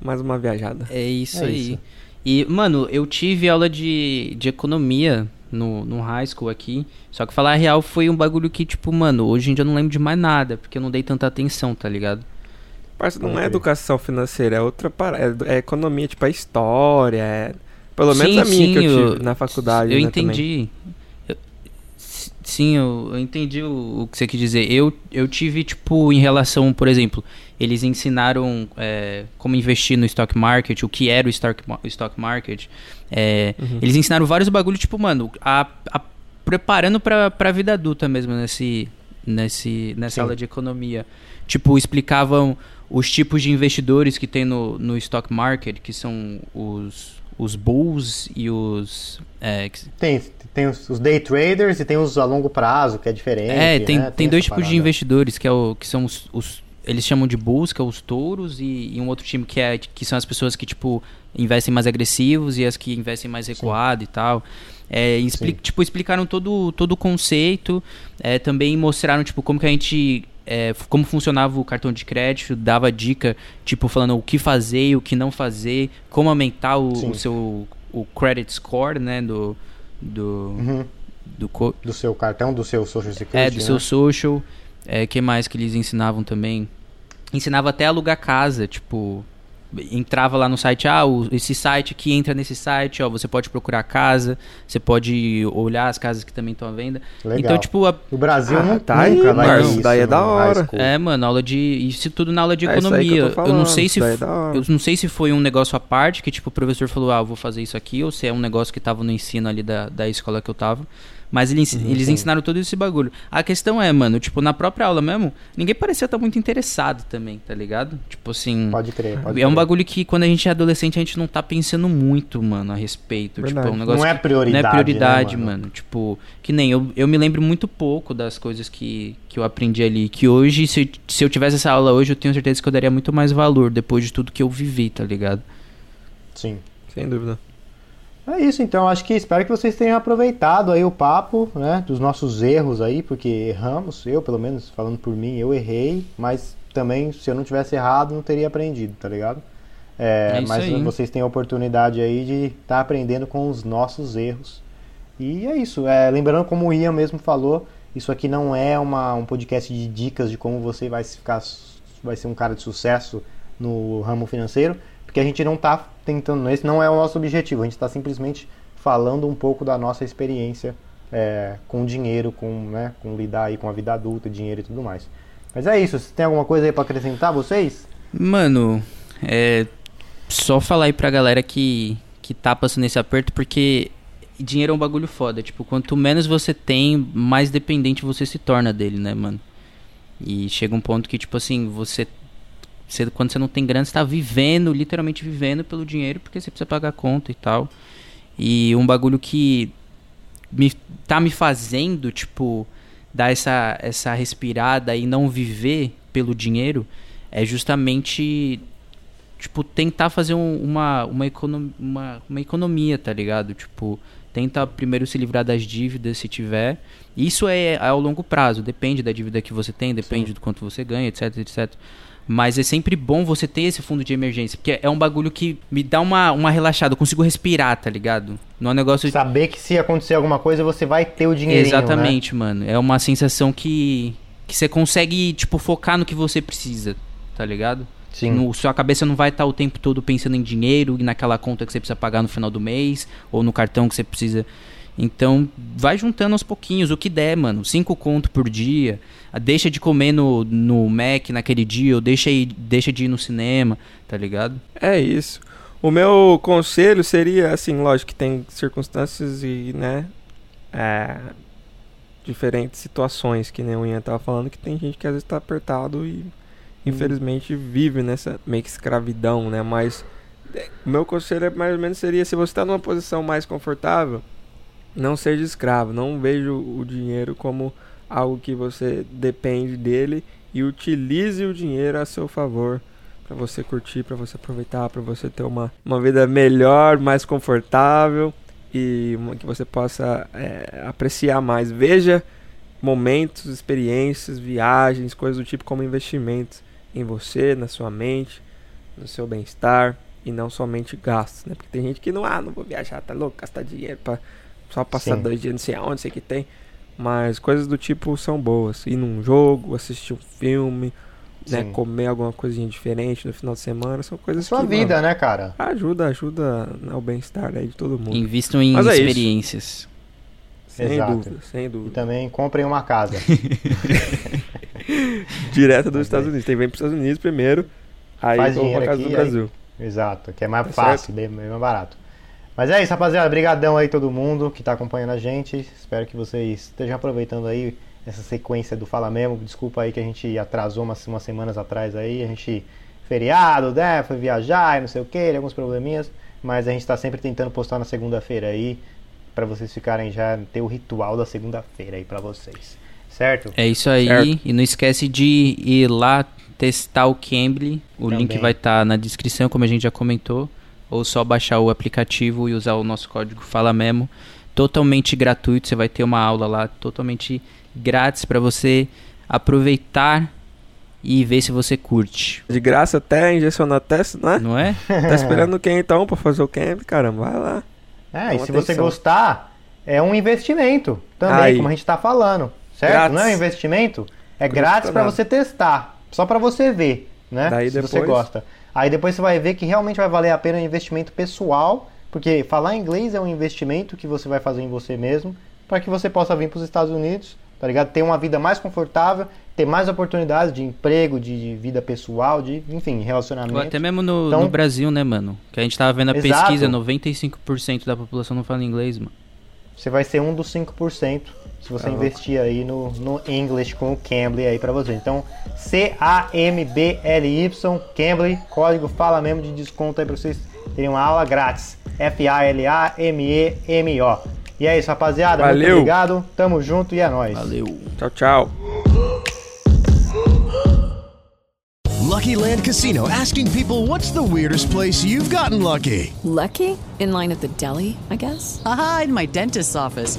Mais uma viajada. É isso É aí. isso. E, mano, eu tive aula de, de economia no, no high school aqui. Só que falar a real foi um bagulho que, tipo, mano, hoje em dia eu não lembro de mais nada, porque eu não dei tanta atenção, tá ligado? Parça, não é educação financeira, é outra parada. É, é economia, tipo, é história. É... Pelo menos Sim, a minha que eu sim, tive na faculdade. Eu né, também. entendi. Eu- s- sim, eu, eu entendi o, o que você quis dizer. Eu, eu tive, tipo, em relação, por exemplo, eles ensinaram é, como investir no stock market, o que era o stock, o stock market. É, Uhum. Eles ensinaram vários bagulhos, tipo, mano, a, a- preparando pra, pra vida adulta mesmo nesse, nesse, nessa Sim. aula de economia. Tipo, explicavam os tipos de investidores que tem no, no stock market, que são os, os bulls e os. é, que- Tem, tem os, os day traders e tem os a longo prazo, que é diferente. é, tem, né? tem, dois essa tipos de parada. investidores, que, é o, que são os, os- Eles chamam de bulls, que é os touros, e, e um outro time que, é, que são as pessoas que, tipo, investem mais agressivos e as que investem mais recuado e tal. É, expli- Sim. tipo, explicaram todo, todo o conceito, é, também mostraram, tipo, como que a gente... é, como funcionava o cartão de crédito, dava dica, tipo, falando o que fazer e o que não fazer, como aumentar o, Sim. o seu o credit score, né, do... do, Uhum. do co- Do seu cartão, do seu social security. é, do né? seu social. É, que mais que eles ensinavam também? Ensinava até a alugar casa, tipo. Entrava lá no site, ah, o- esse site aqui entra nesse site, ó, você pode procurar casa, você pode olhar as casas que também estão à venda. Legal. Então, tipo, a- O Brasil Ah, nu- tá aí, nunca vai isso daí é da high hora. é, mano, aula de. Isso tudo na aula de É isso aí que eu economia. tô eu, falando, não sei se isso daí é f- da hora. eu não sei se foi um negócio à parte, que tipo, o professor falou, ah, eu vou fazer isso aqui, ou se é um negócio que tava no ensino ali da, da escola que eu tava. Mas eles, Uhum, eles ensinaram todo esse bagulho. A questão é, mano, tipo, na própria aula mesmo, ninguém parecia estar muito interessado também, tá ligado? Tipo assim. Pode crer, pode é um crer. bagulho que quando a gente é adolescente a gente não tá pensando muito, mano, a respeito. Tipo, é Verdade. um negócio Não é prioridade, Não é prioridade, né, mano? mano? Tipo, que nem eu, eu me lembro muito pouco das coisas que, que eu aprendi ali. Que hoje, se, eu- se eu tivesse essa aula hoje, eu tenho certeza que eu daria muito mais valor depois de tudo que eu vivi, tá ligado? Sim. Sem dúvida. É isso, então. Acho que espero que vocês tenham aproveitado aí o papo, né? Dos nossos erros aí, porque erramos. Eu, pelo menos, falando por mim, eu errei. Mas também, se eu não tivesse errado, não teria aprendido, tá ligado? É, É mas aí. vocês têm a oportunidade aí de estar aprendendo com os nossos erros. E é isso. É, lembrando, como o Ian mesmo falou, isso aqui não é uma, um podcast de dicas de como você vai ficar, vai ser um cara de sucesso no ramo financeiro, porque a gente não está tentando, esse não é o nosso objetivo, a gente está simplesmente falando um pouco da nossa experiência é, com dinheiro, com, né, com lidar aí com a vida adulta, dinheiro e tudo mais. Mas é isso, você tem alguma coisa aí para acrescentar, vocês? Mano, é. Só falar aí pra galera que, que tá passando esse aperto, porque dinheiro é um bagulho foda. Tipo, quanto menos você tem, mais dependente você se torna dele, né, mano? E chega um ponto que, tipo assim, você. Você- quando você não tem grana, você tá vivendo, literalmente vivendo pelo dinheiro, porque você precisa pagar conta e tal. E um bagulho que me, tá me fazendo, tipo, dar essa, essa respirada e não viver pelo dinheiro é justamente tipo tentar fazer um, uma, uma, uma, uma economia, tá ligado? Tipo, tenta primeiro se livrar das dívidas se tiver. Isso é, é ao longo prazo, depende da dívida que você tem, depende Sim. do quanto você ganha, etc, etc. Mas é sempre bom você ter esse fundo de emergência, porque é um bagulho que me dá uma, uma relaxada, eu consigo respirar, tá ligado? Não é negócio. Saber que se acontecer alguma coisa, você vai ter o dinheiro. Exatamente, né? mano. É uma sensação que, que você consegue, tipo, focar no que você precisa, tá ligado? Sim. No, sua cabeça não vai estar o tempo todo pensando em dinheiro e naquela conta que você precisa pagar no final do mês, ou no cartão que você precisa. Então, vai juntando aos pouquinhos, o que der, mano. Cinco conto por dia. Deixa de comer no, no Mac naquele dia, ou deixa, ir, deixa de ir no cinema, tá ligado? É isso. O meu conselho seria, assim, lógico que tem circunstâncias e, né, é, diferentes situações, que nem o Ian tava falando, que tem gente que às vezes tá apertado e, infelizmente, vive nessa meio que escravidão, né? Mas é, o meu conselho é mais ou menos seria, se você está numa posição mais confortável, não seja escravo. Não vejo o dinheiro como algo que você depende dele e utilize o dinheiro a seu favor para você curtir, para você aproveitar, para você ter uma, uma vida melhor, mais confortável e uma, que você possa é, apreciar mais. Veja momentos, experiências, viagens, coisas do tipo como investimentos em você, na sua mente, no seu bem-estar e não somente gastos, né? Porque tem gente que não, ah, não vou viajar, tá louco, gastar dinheiro para só passar Sim. dois dias, não sei aonde, sei que tem. Mas coisas do tipo são boas. Ir num jogo, assistir um filme, né, comer alguma coisinha diferente no final de semana, são coisas Sua que, vida, mano, né, cara? Ajuda, ajuda ao bem-estar aí de todo mundo. Invistam em Mas experiências. É sem Exato. dúvida, sem dúvida. E também comprem uma casa. <laughs> Direto dos Estados Unidos. Tem que vir para os Estados Unidos primeiro, aí Faz uma casa aqui, do Brasil. Aí... Exato, que é mais tá fácil, bem, bem mais barato. Mas é isso, rapaziada. Obrigadão aí todo mundo que está acompanhando a gente. Espero que vocês estejam aproveitando aí essa sequência do Fala Mesmo. Desculpa aí que a gente atrasou umas, umas semanas atrás aí. A gente, feriado, né? Foi viajar e não sei o que, alguns probleminhas. Mas a gente está sempre tentando postar na segunda-feira aí. para vocês ficarem já, ter o ritual da segunda-feira aí para vocês. Certo? É isso aí. Certo. E não esquece de ir lá testar o Cambly. O Também. link vai estar tá na descrição, como a gente já comentou ou só baixar o aplicativo e usar o nosso código Fala Memo, totalmente gratuito. Você vai ter uma aula lá totalmente grátis para você aproveitar e ver se você curte. De graça até, injecionar teste, né? Não é? tá esperando quem então para fazer o camp, caramba, vai lá. É, e se atenção. você gostar, é um investimento também, Aí. como a gente tá falando, certo? Grátis. Não é um investimento? É grátis para você testar, só para você ver, né? Daí se depois... você gosta. Aí depois você vai ver que realmente vai valer a pena o investimento pessoal, porque falar inglês é um investimento que você vai fazer em você mesmo, para que você possa vir para os Estados Unidos, tá ligado? Ter uma vida mais confortável, ter mais oportunidades de emprego, de vida pessoal, de, enfim, relacionamento. Ou até mesmo no, então, no, Brasil, né, mano? Que a gente tava vendo a exato. pesquisa, 95% da população não fala inglês, mano. Você vai ser um dos 5% se você tá investir aí no, no English com o Cambly aí para você. Então, C-A-M-B-L-Y, Cambly, código fala mesmo de desconto aí para vocês terem uma aula grátis. F-A-L-A-M-E-M-O. E é isso, rapaziada. Valeu. Muito obrigado. Tamo junto e é nóis. Valeu. Tchau, tchau. Lucky Land Casino asking people what's the weirdest place you've gotten lucky? Lucky? In line at the deli, I guess. Aha, in my dentist's office.